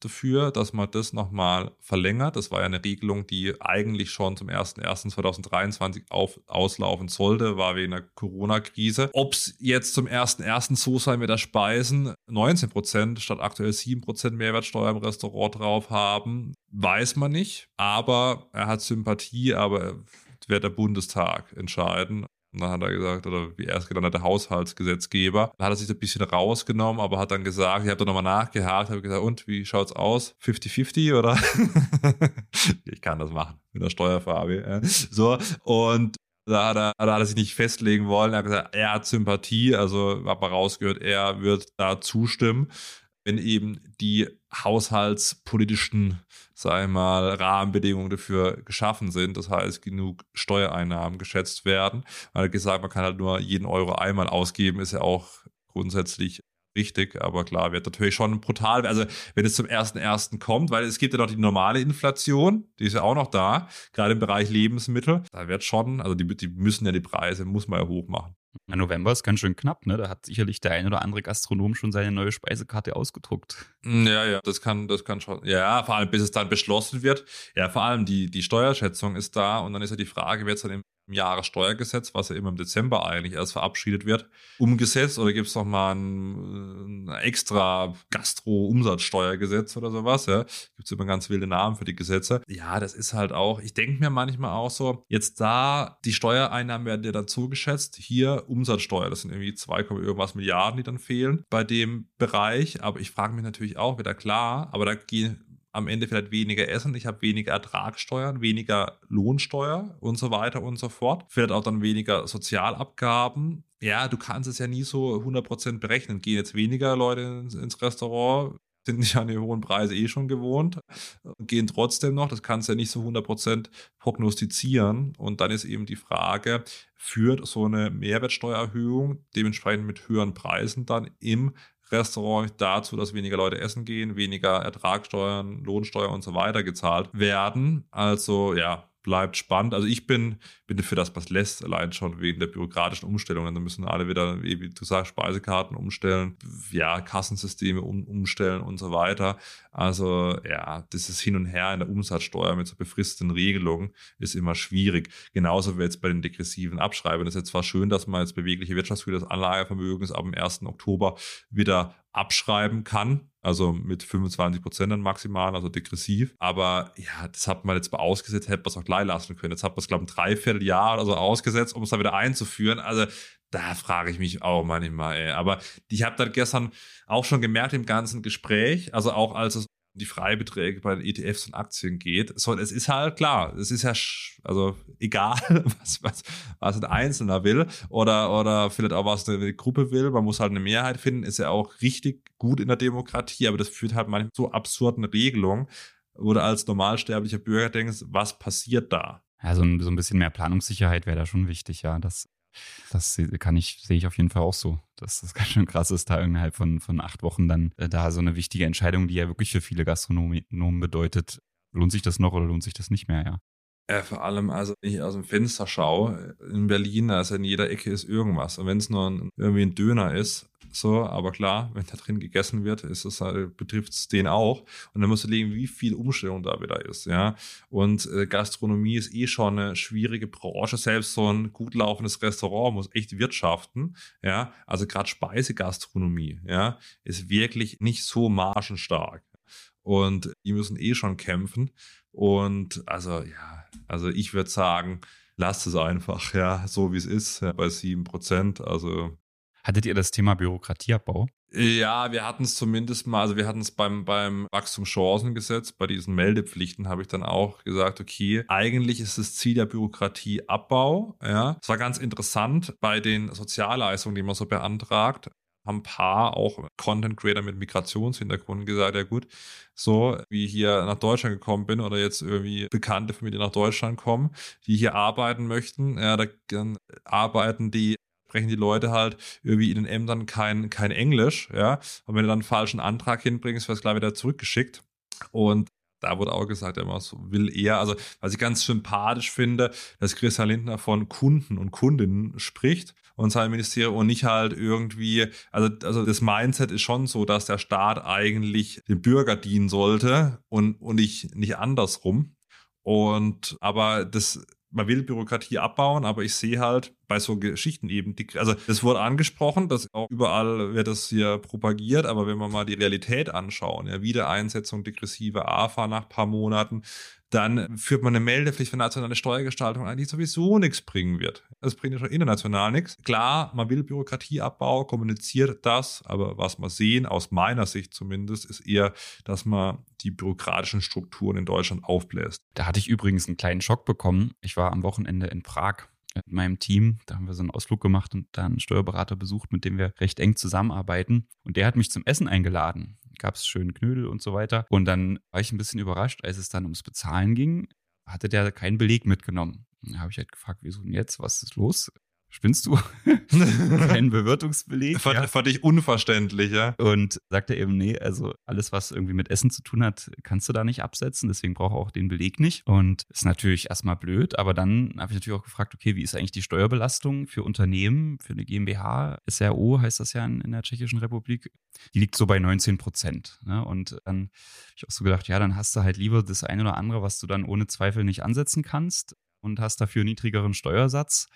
dafür, dass man das nochmal verlängert. Das war ja eine Regelung, die eigentlich schon zum 01.01.2023 auf, auslaufen sollte, war wegen der Corona-Krise. Ob es jetzt zum 01.01. so sein mit der Speisen 19% statt aktuell 7% Mehrwertsteuer im Restaurant drauf haben, weiß man nicht. Aber er hat Sympathie, aber wird der Bundestag entscheiden. Und dann hat er gesagt, oder wie er es genannt hat, der Haushaltsgesetzgeber. Dann hat er sich ein bisschen rausgenommen, aber hat dann gesagt, ich habe da nochmal nachgehakt, habe gesagt, und wie schaut's aus? 50-50 oder? ich kann das machen mit der Steuerfarbe. So, und da hat, er, da hat er sich nicht festlegen wollen. Er hat gesagt, er hat Sympathie, also habe rausgehört, er wird da zustimmen wenn eben die haushaltspolitischen, sag ich mal, Rahmenbedingungen dafür geschaffen sind. Das heißt, genug Steuereinnahmen geschätzt werden. Weil gesagt, man kann halt nur jeden Euro einmal ausgeben, ist ja auch grundsätzlich richtig, aber klar, wird natürlich schon brutal. Also, wenn es zum ersten ersten kommt, weil es gibt ja noch die normale Inflation, die ist ja auch noch da, gerade im Bereich Lebensmittel. Da wird schon, also die, die müssen ja die Preise, muss man ja hoch machen. November ist ganz schön knapp, ne? Da hat sicherlich der ein oder andere Gastronom schon seine neue Speisekarte ausgedruckt. Mm, ja, ja, das kann, das kann schon. Ja, vor allem bis es dann beschlossen wird. Ja, vor allem die, die Steuerschätzung ist da und dann ist ja die Frage, wird es dann im Jahressteuergesetz, was ja immer im Dezember eigentlich erst verabschiedet wird, umgesetzt oder gibt es noch mal ein, ein extra Gastro-Umsatzsteuergesetz oder sowas? Ja? Gibt es immer ganz wilde Namen für die Gesetze. Ja, das ist halt auch, ich denke mir manchmal auch so, jetzt da, die Steuereinnahmen werden dir dann zugeschätzt, hier Umsatzsteuer, das sind irgendwie 2, irgendwas Milliarden, die dann fehlen bei dem Bereich, aber ich frage mich natürlich auch wieder klar, aber da gehen am Ende vielleicht weniger essen, ich habe weniger Ertragssteuern, weniger Lohnsteuer und so weiter und so fort. Vielleicht auch dann weniger Sozialabgaben. Ja, du kannst es ja nie so 100% berechnen. Gehen jetzt weniger Leute ins, ins Restaurant, sind nicht an die hohen Preise eh schon gewohnt, gehen trotzdem noch. Das kannst du ja nicht so 100% prognostizieren. Und dann ist eben die Frage, führt so eine Mehrwertsteuererhöhung dementsprechend mit höheren Preisen dann im Restaurant dazu, dass weniger Leute essen gehen, weniger Ertragssteuern, Lohnsteuer und so weiter gezahlt werden. Also ja, bleibt spannend. Also ich bin, bin für das, was lässt, allein schon wegen der bürokratischen Umstellungen. Da müssen alle wieder, wie du sagst, Speisekarten umstellen, ja, Kassensysteme um, umstellen und so weiter. Also ja, das ist hin und her in der Umsatzsteuer mit so befristeten Regelungen ist immer schwierig. Genauso wie jetzt bei den degressiven Abschreibungen. Das ist jetzt zwar schön, dass man jetzt bewegliche Wirtschaftsgüter des Anlagevermögens ab dem 1. Oktober wieder abschreiben kann. Also mit 25 Prozent dann maximal, also degressiv. Aber ja, das hat man jetzt mal ausgesetzt, hätte man es auch gleich lassen können. Jetzt hat man es, glaube ich, ein Dreivierteljahr oder so ausgesetzt, um es dann wieder einzuführen. Also da frage ich mich auch manchmal, ey. Aber ich habe dann gestern auch schon gemerkt im ganzen Gespräch, also auch als es die Freibeträge bei den ETFs und Aktien geht. So, es ist halt klar, es ist ja, also egal, was, was, was ein Einzelner will oder, oder vielleicht auch was eine Gruppe will, man muss halt eine Mehrheit finden, ist ja auch richtig gut in der Demokratie, aber das führt halt manchmal zu absurden Regelungen, wo du als normalsterblicher Bürger denkst, was passiert da? Ja, so ein, bisschen mehr Planungssicherheit wäre da schon wichtig, ja. Das das kann ich, sehe ich auf jeden Fall auch so, dass das ganz schön krass ist, da innerhalb von, von acht Wochen dann äh, da so eine wichtige Entscheidung, die ja wirklich für viele Gastronomen bedeutet, lohnt sich das noch oder lohnt sich das nicht mehr, ja. Ja, vor allem, also wenn ich aus dem Fenster schaue, in Berlin, also in jeder Ecke ist irgendwas. Und wenn es nur ein, irgendwie ein Döner ist, so, aber klar, wenn da drin gegessen wird, ist es halt, betrifft es den auch. Und dann musst du legen, wie viel Umstellung da wieder ist, ja. Und äh, Gastronomie ist eh schon eine schwierige Branche. Selbst so ein gut laufendes Restaurant muss echt wirtschaften, ja. Also gerade Speisegastronomie, ja, ist wirklich nicht so margenstark. Und die müssen eh schon kämpfen. Und also, ja, also ich würde sagen, lasst es einfach, ja, so wie es ist, ja, bei 7%. Also Hattet ihr das Thema Bürokratieabbau? Ja, wir hatten es zumindest mal, also wir hatten es beim, beim Wachstumschancengesetz, bei diesen Meldepflichten habe ich dann auch gesagt, okay, eigentlich ist das Ziel der Bürokratieabbau. Ja, es war ganz interessant bei den Sozialleistungen, die man so beantragt haben ein paar auch Content Creator mit Migrationshintergrund gesagt, ja gut, so wie hier nach Deutschland gekommen bin oder jetzt irgendwie Bekannte von mir, die nach Deutschland kommen, die hier arbeiten möchten, ja, dann arbeiten die sprechen die Leute halt irgendwie in den Ämtern kein, kein Englisch, ja. Und wenn du dann einen falschen Antrag hinbringst, wirst du gleich wieder zurückgeschickt. Und da wurde auch gesagt, er will eher, also was ich ganz sympathisch finde, dass Christian Lindner von Kunden und Kundinnen spricht und sein Ministerium und nicht halt irgendwie, also, also das Mindset ist schon so, dass der Staat eigentlich dem Bürger dienen sollte und, und nicht, nicht andersrum. Und aber das man will Bürokratie abbauen, aber ich sehe halt bei so Geschichten eben, die, also das wurde angesprochen, dass auch überall wird das hier propagiert, aber wenn wir mal die Realität anschauen, ja, Wiedereinsetzung degressive AFA nach paar Monaten, dann führt man eine Meldepflicht für nationale Steuergestaltung ein, die sowieso nichts bringen wird. Das bringt ja schon international nichts. Klar, man will Bürokratieabbau, kommuniziert das, aber was wir sehen, aus meiner Sicht zumindest, ist eher, dass man die bürokratischen Strukturen in Deutschland aufbläst. Da hatte ich übrigens einen kleinen Schock bekommen. Ich war am Wochenende in Prag mit meinem Team. Da haben wir so einen Ausflug gemacht und da einen Steuerberater besucht, mit dem wir recht eng zusammenarbeiten. Und der hat mich zum Essen eingeladen gab es schön Knödel und so weiter. Und dann war ich ein bisschen überrascht, als es dann ums Bezahlen ging, hatte der keinen Beleg mitgenommen. Da habe ich halt gefragt, wieso denn jetzt? Was ist los? Spinnst du? Kein Bewirtungsbeleg. Fand, ja. fand, ich unverständlich, ja. Und sagt er eben, nee, also alles, was irgendwie mit Essen zu tun hat, kannst du da nicht absetzen, deswegen braucht er auch den Beleg nicht. Und ist natürlich erstmal blöd, aber dann habe ich natürlich auch gefragt, okay, wie ist eigentlich die Steuerbelastung für Unternehmen, für eine GmbH? SRO heißt das ja in, in der Tschechischen Republik. Die liegt so bei 19 Prozent. Ne? Und dann habe ich auch so gedacht, ja, dann hast du halt lieber das eine oder andere, was du dann ohne Zweifel nicht ansetzen kannst und hast dafür niedrigeren Steuersatz.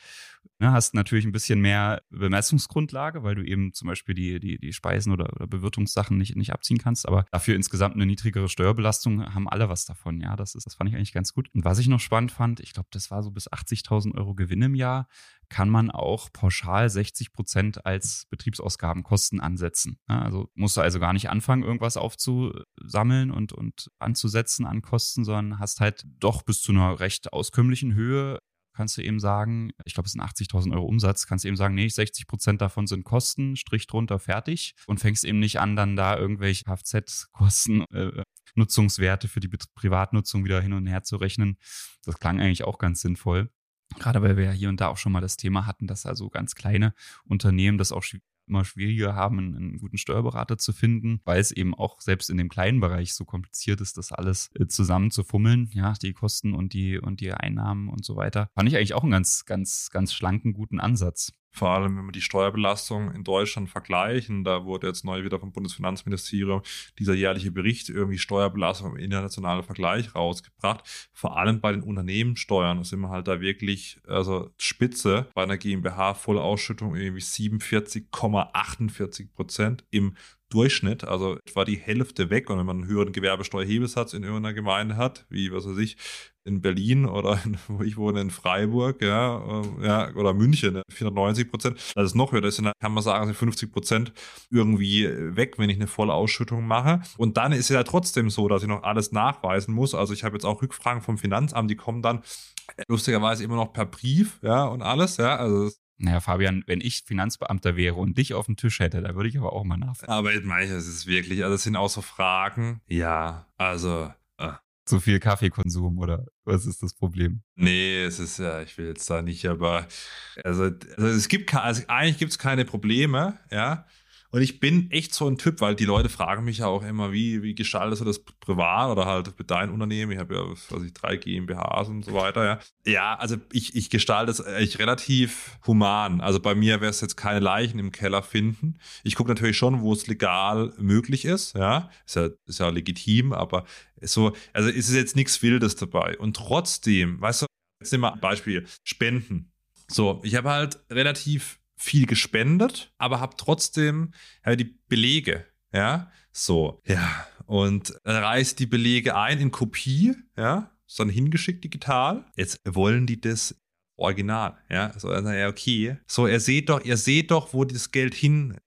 Ne, hast natürlich ein bisschen mehr Bemessungsgrundlage, weil du eben zum Beispiel die, die, die Speisen oder, oder Bewirtungssachen nicht, nicht abziehen kannst, aber dafür insgesamt eine niedrigere Steuerbelastung haben alle was davon. Ja, das ist, das fand ich eigentlich ganz gut. Und was ich noch spannend fand, ich glaube, das war so bis 80.000 Euro Gewinn im Jahr, kann man auch pauschal 60 Prozent als Betriebsausgabenkosten ansetzen. Also musst du also gar nicht anfangen, irgendwas aufzusammeln und, und anzusetzen an Kosten, sondern hast halt doch bis zu einer recht auskömmlichen Höhe kannst du eben sagen, ich glaube, es sind 80.000 Euro Umsatz, kannst du eben sagen, nee, 60 Prozent davon sind Kosten, Strich drunter, fertig und fängst eben nicht an, dann da irgendwelche Kfz-Kosten, äh, Nutzungswerte für die Privatnutzung wieder hin und her zu rechnen. Das klang eigentlich auch ganz sinnvoll. Gerade weil wir ja hier und da auch schon mal das Thema hatten, dass also ganz kleine Unternehmen das auch immer schwieriger haben, einen, guten Steuerberater zu finden, weil es eben auch selbst in dem kleinen Bereich so kompliziert ist, das alles äh, zusammen zu fummeln, ja, die Kosten und die und die Einnahmen und so weiter. Fand ich eigentlich auch einen ganz, ganz, ganz schlanken, guten Ansatz. Vor allem, wenn wir die Steuerbelastung in Deutschland vergleichen, da wurde jetzt neu wieder vom Bundesfinanzministerium dieser jährliche Bericht irgendwie Steuerbelastung im internationalen Vergleich rausgebracht. Vor allem bei den Unternehmenssteuern sind wir halt da wirklich, also Spitze bei einer GmbH Vollausschüttung irgendwie 47,48 Prozent im Durchschnitt, also etwa die Hälfte weg. Und wenn man einen höheren Gewerbesteuerhebesatz in irgendeiner Gemeinde hat, wie was weiß ich, in Berlin oder in, wo ich wohne in Freiburg, ja, äh, ja oder München, 490 ne, Prozent, das ist noch höher, das sind, kann man sagen, sind 50 Prozent irgendwie weg, wenn ich eine volle Ausschüttung mache. Und dann ist es ja trotzdem so, dass ich noch alles nachweisen muss. Also ich habe jetzt auch Rückfragen vom Finanzamt, die kommen dann lustigerweise immer noch per Brief, ja, und alles, ja, also naja, Fabian, wenn ich Finanzbeamter wäre und dich auf dem Tisch hätte, da würde ich aber auch mal nachfragen. Aber ich meine, es ist wirklich, also es sind auch so Fragen. Ja, also. Äh. Zu viel Kaffeekonsum oder was ist das Problem? Nee, es ist ja, ich will jetzt da nicht, aber also, also es gibt, also eigentlich gibt es keine Probleme, ja. Und ich bin echt so ein Typ, weil die Leute fragen mich ja auch immer, wie, wie gestaltest du das privat oder halt mit deinem Unternehmen? Ich habe ja, was ich, drei GmbHs und so weiter, ja. Ja, also ich, ich gestalte es echt relativ human. Also bei mir wäre es jetzt keine Leichen im Keller finden. Ich gucke natürlich schon, wo es legal möglich ist, ja. Ist ja, ist ja legitim, aber so, also ist es jetzt nichts Wildes dabei. Und trotzdem, weißt du, jetzt nehmen wir ein Beispiel, Spenden. So, ich habe halt relativ viel gespendet, aber habe trotzdem ja, die Belege. Ja, so, ja. Und reißt die Belege ein in Kopie, ja, dann hingeschickt digital. Jetzt wollen die das Original, ja. So, also, ja, okay. So, ihr seht doch, ihr seht doch, wo das Geld hin.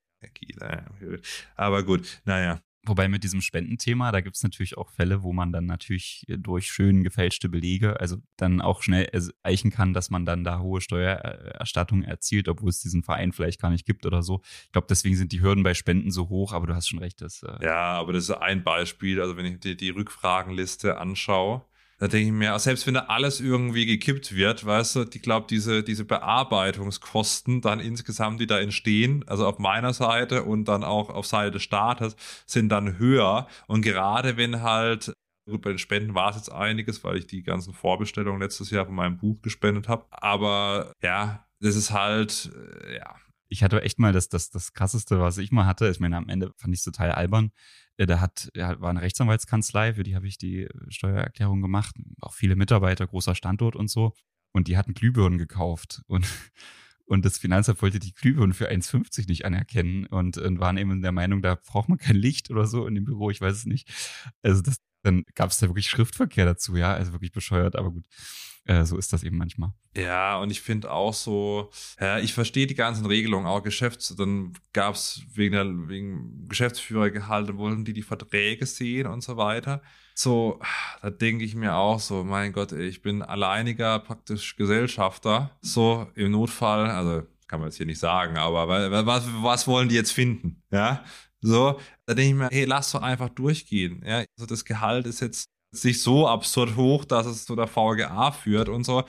Aber gut, naja. Wobei mit diesem Spendenthema, da gibt es natürlich auch Fälle, wo man dann natürlich durch schön gefälschte Belege, also dann auch schnell erreichen kann, dass man dann da hohe Steuererstattungen erzielt, obwohl es diesen Verein vielleicht gar nicht gibt oder so. Ich glaube, deswegen sind die Hürden bei Spenden so hoch, aber du hast schon recht. Dass, äh ja, aber das ist ein Beispiel. Also wenn ich dir die Rückfragenliste anschaue, da denke ich mir, selbst wenn da alles irgendwie gekippt wird, weißt du, ich glaube, diese, diese Bearbeitungskosten dann insgesamt, die da entstehen, also auf meiner Seite und dann auch auf Seite des Staates, sind dann höher. Und gerade wenn halt Gut, bei den Spenden war es jetzt einiges, weil ich die ganzen Vorbestellungen letztes Jahr von meinem Buch gespendet habe. Aber ja, das ist halt, äh, ja. Ich hatte echt mal das, das, das krasseste, was ich mal hatte. Ich meine, am Ende fand ich es total albern. Äh, da hat, ja, war eine Rechtsanwaltskanzlei, für die habe ich die Steuererklärung gemacht. Auch viele Mitarbeiter, großer Standort und so. Und die hatten Glühbirnen gekauft. Und, und das Finanzamt wollte die Glühbirnen für 1,50 nicht anerkennen und, und waren eben der Meinung, da braucht man kein Licht oder so in dem Büro, ich weiß es nicht. Also das, dann gab es da wirklich Schriftverkehr dazu, ja, also wirklich bescheuert, aber gut. Äh, so ist das eben manchmal. Ja, und ich finde auch so, ja, ich verstehe die ganzen Regelungen, auch Geschäfts, dann gab es wegen, der, wegen Geschäftsführergehalte, wollten die die Verträge sehen und so weiter. So, da denke ich mir auch so, mein Gott, ich bin alleiniger praktisch Gesellschafter. So, im Notfall, also kann man jetzt hier nicht sagen, aber was, was wollen die jetzt finden? Ja, so, da denke ich mir, hey, lass doch einfach durchgehen. Ja, also das Gehalt ist jetzt sich so absurd hoch, dass es zu der VGA führt und so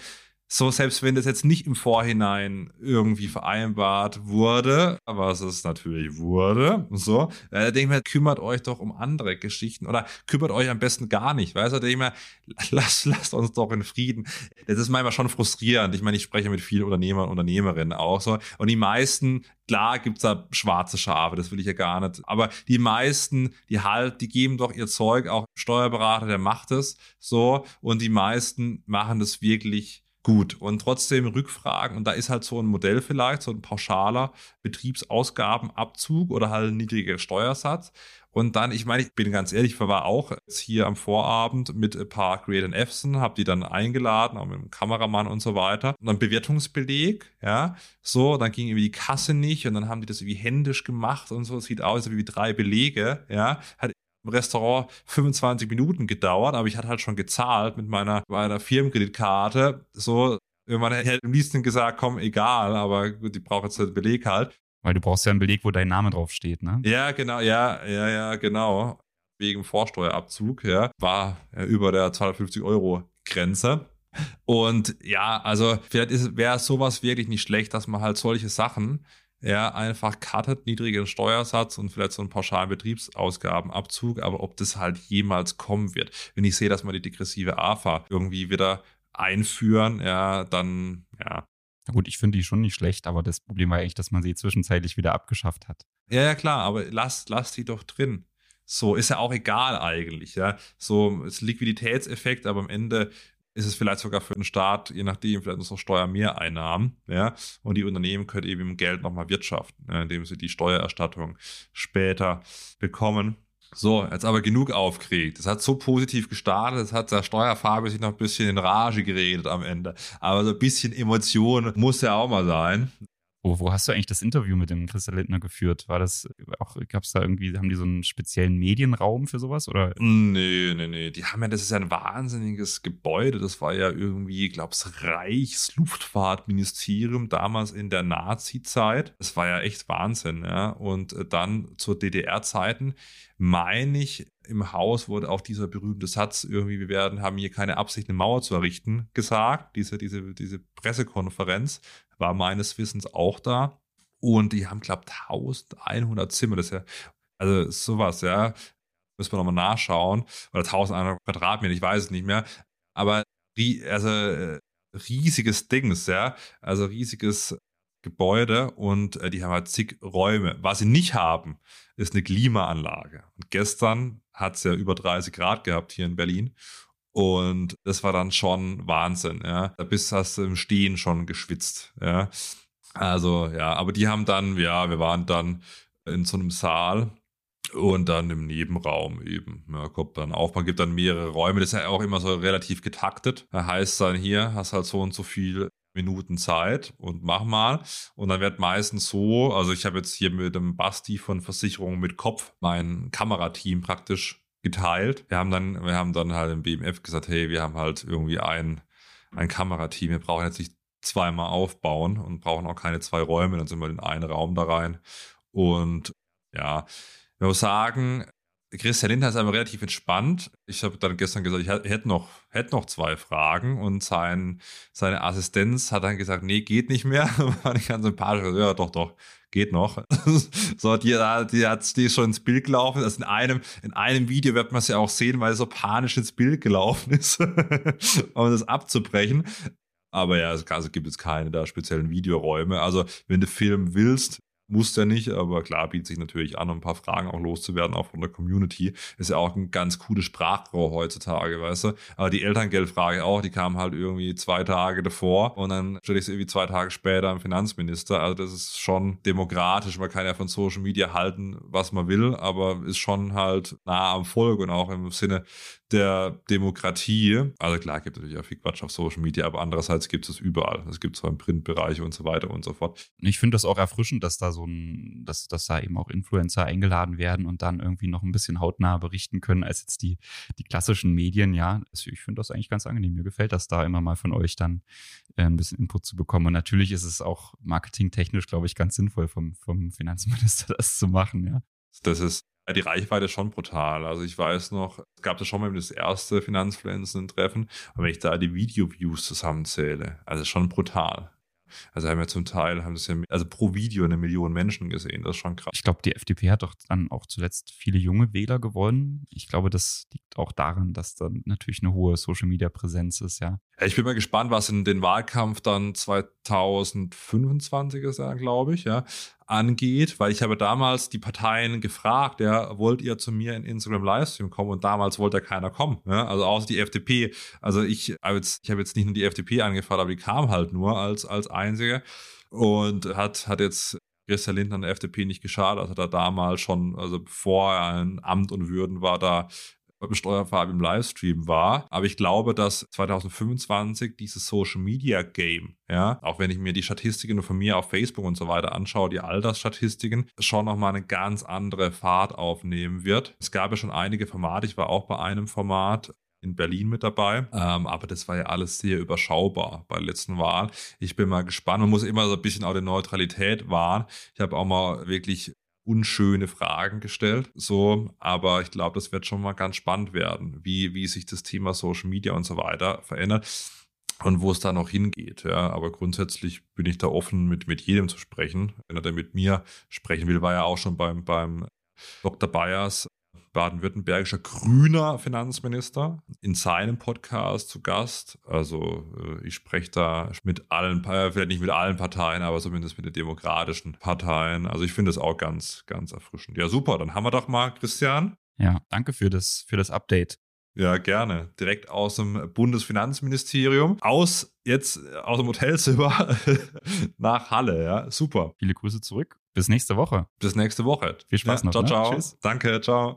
so selbst wenn das jetzt nicht im Vorhinein irgendwie vereinbart wurde, was es natürlich wurde, so, äh, da denke ich mir, kümmert euch doch um andere Geschichten oder kümmert euch am besten gar nicht, weißt du, da denke ich mir, lasst, lasst uns doch in Frieden. Das ist manchmal schon frustrierend. Ich meine, ich spreche mit vielen Unternehmern und Unternehmerinnen auch so und die meisten Klar gibt's da schwarze Schafe, das will ich ja gar nicht. Aber die meisten, die halt, die geben doch ihr Zeug, auch Steuerberater, der macht es so. Und die meisten machen das wirklich gut. Und trotzdem Rückfragen, und da ist halt so ein Modell vielleicht, so ein pauschaler Betriebsausgabenabzug oder halt ein niedriger Steuersatz. Und dann, ich meine, ich bin ganz ehrlich, ich war auch jetzt hier am Vorabend mit ein paar Create and Epson, habe die dann eingeladen, auch mit dem Kameramann und so weiter. Und dann Bewertungsbeleg, ja, so, dann ging irgendwie die Kasse nicht und dann haben die das irgendwie händisch gemacht und so. Es sieht aus wie drei Belege, ja. Hat im Restaurant 25 Minuten gedauert, aber ich hatte halt schon gezahlt mit meiner, meiner Firmenkreditkarte. So, irgendwann hätte am liebsten gesagt, komm, egal, aber gut, ich brauche jetzt den Beleg halt. Weil du brauchst ja einen Beleg, wo dein Name draufsteht, ne? Ja, genau, ja, ja, ja, genau. Wegen Vorsteuerabzug, ja, war ja über der 250 Euro Grenze. Und ja, also vielleicht wäre sowas wirklich nicht schlecht, dass man halt solche Sachen er einfach cuttet, niedrigen Steuersatz und vielleicht so einen pauschalen Betriebsausgabenabzug, aber ob das halt jemals kommen wird. Wenn ich sehe, dass man die degressive AFA irgendwie wieder einführen, ja, dann, ja. Na gut, ich finde die schon nicht schlecht, aber das Problem war eigentlich, dass man sie zwischenzeitlich wieder abgeschafft hat. Ja, ja, klar, aber lass, lass die doch drin. So, ist ja auch egal eigentlich, ja. So, ist Liquiditätseffekt, aber am Ende ist es vielleicht sogar für den Staat, je nachdem, vielleicht noch Steuermehreinnahmen, ja, und die Unternehmen können eben im Geld nochmal wirtschaften, indem sie die Steuererstattung später bekommen. So, jetzt aber genug aufgeregt. Es hat so positiv gestartet, es hat der Steuerfarbe sich noch ein bisschen in Rage geredet am Ende. Aber so ein bisschen Emotion muss ja auch mal sein. Wo, wo hast du eigentlich das Interview mit dem Christa Lindner geführt? War das auch, gab es da irgendwie, haben die so einen speziellen Medienraum für sowas? Oder? Nee, nee, nee. Die haben ja, das ist ja ein wahnsinniges Gebäude. Das war ja irgendwie, das Reichsluftfahrtministerium damals in der Nazi-Zeit. Das war ja echt Wahnsinn, ja. Und äh, dann zur DDR-Zeiten, meine ich, im Haus wurde auch dieser berühmte Satz irgendwie, wir werden, haben hier keine Absicht, eine Mauer zu errichten, gesagt. Diese, diese, diese Pressekonferenz war meines Wissens auch da. Und die haben, glaube ich, 1100 Zimmer. Das ja, also sowas, ja. Müssen wir nochmal nachschauen. Oder 1100 Quadratmeter, ich weiß es nicht mehr. Aber also äh, riesiges Dings, ja. Also riesiges Gebäude und äh, die haben halt zig Räume. Was sie nicht haben, ist eine Klimaanlage. Und gestern hat es ja über 30 Grad gehabt hier in Berlin. Und das war dann schon Wahnsinn, ja. Da bist hast du im Stehen schon geschwitzt, ja. Also, ja, aber die haben dann, ja, wir waren dann in so einem Saal und dann im Nebenraum eben. Ja, kommt dann auf, man gibt dann mehrere Räume, das ist ja auch immer so relativ getaktet. Da heißt dann hier, hast halt so und so viel Minuten Zeit und mach mal. Und dann wird meistens so, also ich habe jetzt hier mit dem Basti von Versicherung mit Kopf mein Kamerateam praktisch geteilt. Wir haben dann, wir haben dann halt im BMF gesagt, hey, wir haben halt irgendwie ein, ein Kamerateam, wir brauchen jetzt nicht zweimal aufbauen und brauchen auch keine zwei Räume, dann sind wir in einen Raum da rein. Und ja, ich muss sagen, Christian Lindner ist aber relativ entspannt. Ich habe dann gestern gesagt, ich hätte noch, hätte noch zwei Fragen und sein, seine Assistenz hat dann gesagt, nee, geht nicht mehr. War nicht ganz sympathisch. Ja, doch, doch, geht noch. so, die, die, hat, die ist schon ins Bild gelaufen. Also in einem, in einem Video wird man es ja auch sehen, weil es so panisch ins Bild gelaufen ist, um das abzubrechen. Aber ja, also gibt es keine da speziellen Videoräume. Also, wenn du filmen willst, muss der nicht, aber klar bietet sich natürlich an, um ein paar Fragen auch loszuwerden, auch von der Community. Ist ja auch ein ganz cooles Sprachrohr heutzutage, weißt du. Aber die Elterngeldfrage auch, die kam halt irgendwie zwei Tage davor und dann stelle ich sie irgendwie zwei Tage später am Finanzminister. Also das ist schon demokratisch. Man kann ja von Social Media halten, was man will, aber ist schon halt nah am Volk und auch im Sinne der Demokratie. Also klar gibt es natürlich auch viel Quatsch auf Social Media, aber andererseits gibt es überall. Es gibt zwar im Printbereich und so weiter und so fort. Ich finde das auch erfrischend, dass da so ein, dass, dass da eben auch Influencer eingeladen werden und dann irgendwie noch ein bisschen hautnah berichten können als jetzt die, die klassischen Medien. Ja, ich finde das eigentlich ganz angenehm. Mir gefällt das da immer mal von euch dann äh, ein bisschen Input zu bekommen. Und natürlich ist es auch marketingtechnisch, glaube ich, ganz sinnvoll vom, vom Finanzminister das zu machen. Ja. Das ist die Reichweite ist schon brutal. Also ich weiß noch, es gab da schon mal das erste Finanzfluenzen-Treffen, aber wenn ich da die Video-Views zusammenzähle, also schon brutal. Also haben wir zum Teil, haben das ja, also pro Video eine Million Menschen gesehen. Das ist schon krass. Ich glaube, die FDP hat doch dann auch zuletzt viele junge Wähler gewonnen. Ich glaube, das liegt auch daran, dass dann natürlich eine hohe Social Media Präsenz ist, ja. Ja ich bin mal gespannt, was in den Wahlkampf dann 2025 ist, glaube ich, ja, angeht, weil ich habe damals die Parteien gefragt, ja, wollt ihr zu mir in Instagram Livestream kommen? Und damals wollte ja keiner kommen, ja? also außer die FDP. Also ich habe jetzt, ich habe jetzt nicht nur die FDP angefragt, aber die kam halt nur als, als einzige und hat, hat jetzt Christian Lindner an der FDP nicht geschadet. Also da damals schon, also bevor er ein Amt und Würden war, da Steuerfarbe im Livestream war. Aber ich glaube, dass 2025 dieses Social Media Game, ja, auch wenn ich mir die Statistiken von mir auf Facebook und so weiter anschaue, die Altersstatistiken, schon nochmal eine ganz andere Fahrt aufnehmen wird. Es gab ja schon einige Formate. Ich war auch bei einem Format, in Berlin mit dabei. Ähm, aber das war ja alles sehr überschaubar bei der letzten Wahl. Ich bin mal gespannt. Man muss immer so ein bisschen auch die Neutralität wahren. Ich habe auch mal wirklich unschöne Fragen gestellt. So, aber ich glaube, das wird schon mal ganz spannend werden, wie, wie sich das Thema Social Media und so weiter verändert und wo es da noch hingeht. Ja, aber grundsätzlich bin ich da offen, mit, mit jedem zu sprechen. Wenn er denn mit mir sprechen will, war ja auch schon beim, beim Dr. Bayers baden-württembergischer grüner Finanzminister in seinem Podcast zu Gast. Also äh, ich spreche da mit allen, vielleicht nicht mit allen Parteien, aber zumindest mit den demokratischen Parteien. Also ich finde das auch ganz, ganz erfrischend. Ja, super, dann haben wir doch mal, Christian. Ja, danke für das, für das Update. Ja, gerne. Direkt aus dem Bundesfinanzministerium. Aus jetzt aus dem Hotelzimmer nach Halle. Ja, super. Viele Grüße zurück. Bis nächste Woche. Bis nächste Woche. Viel Spaß ja, noch. Ciao, ne? ciao. Tschüss. Danke, ciao.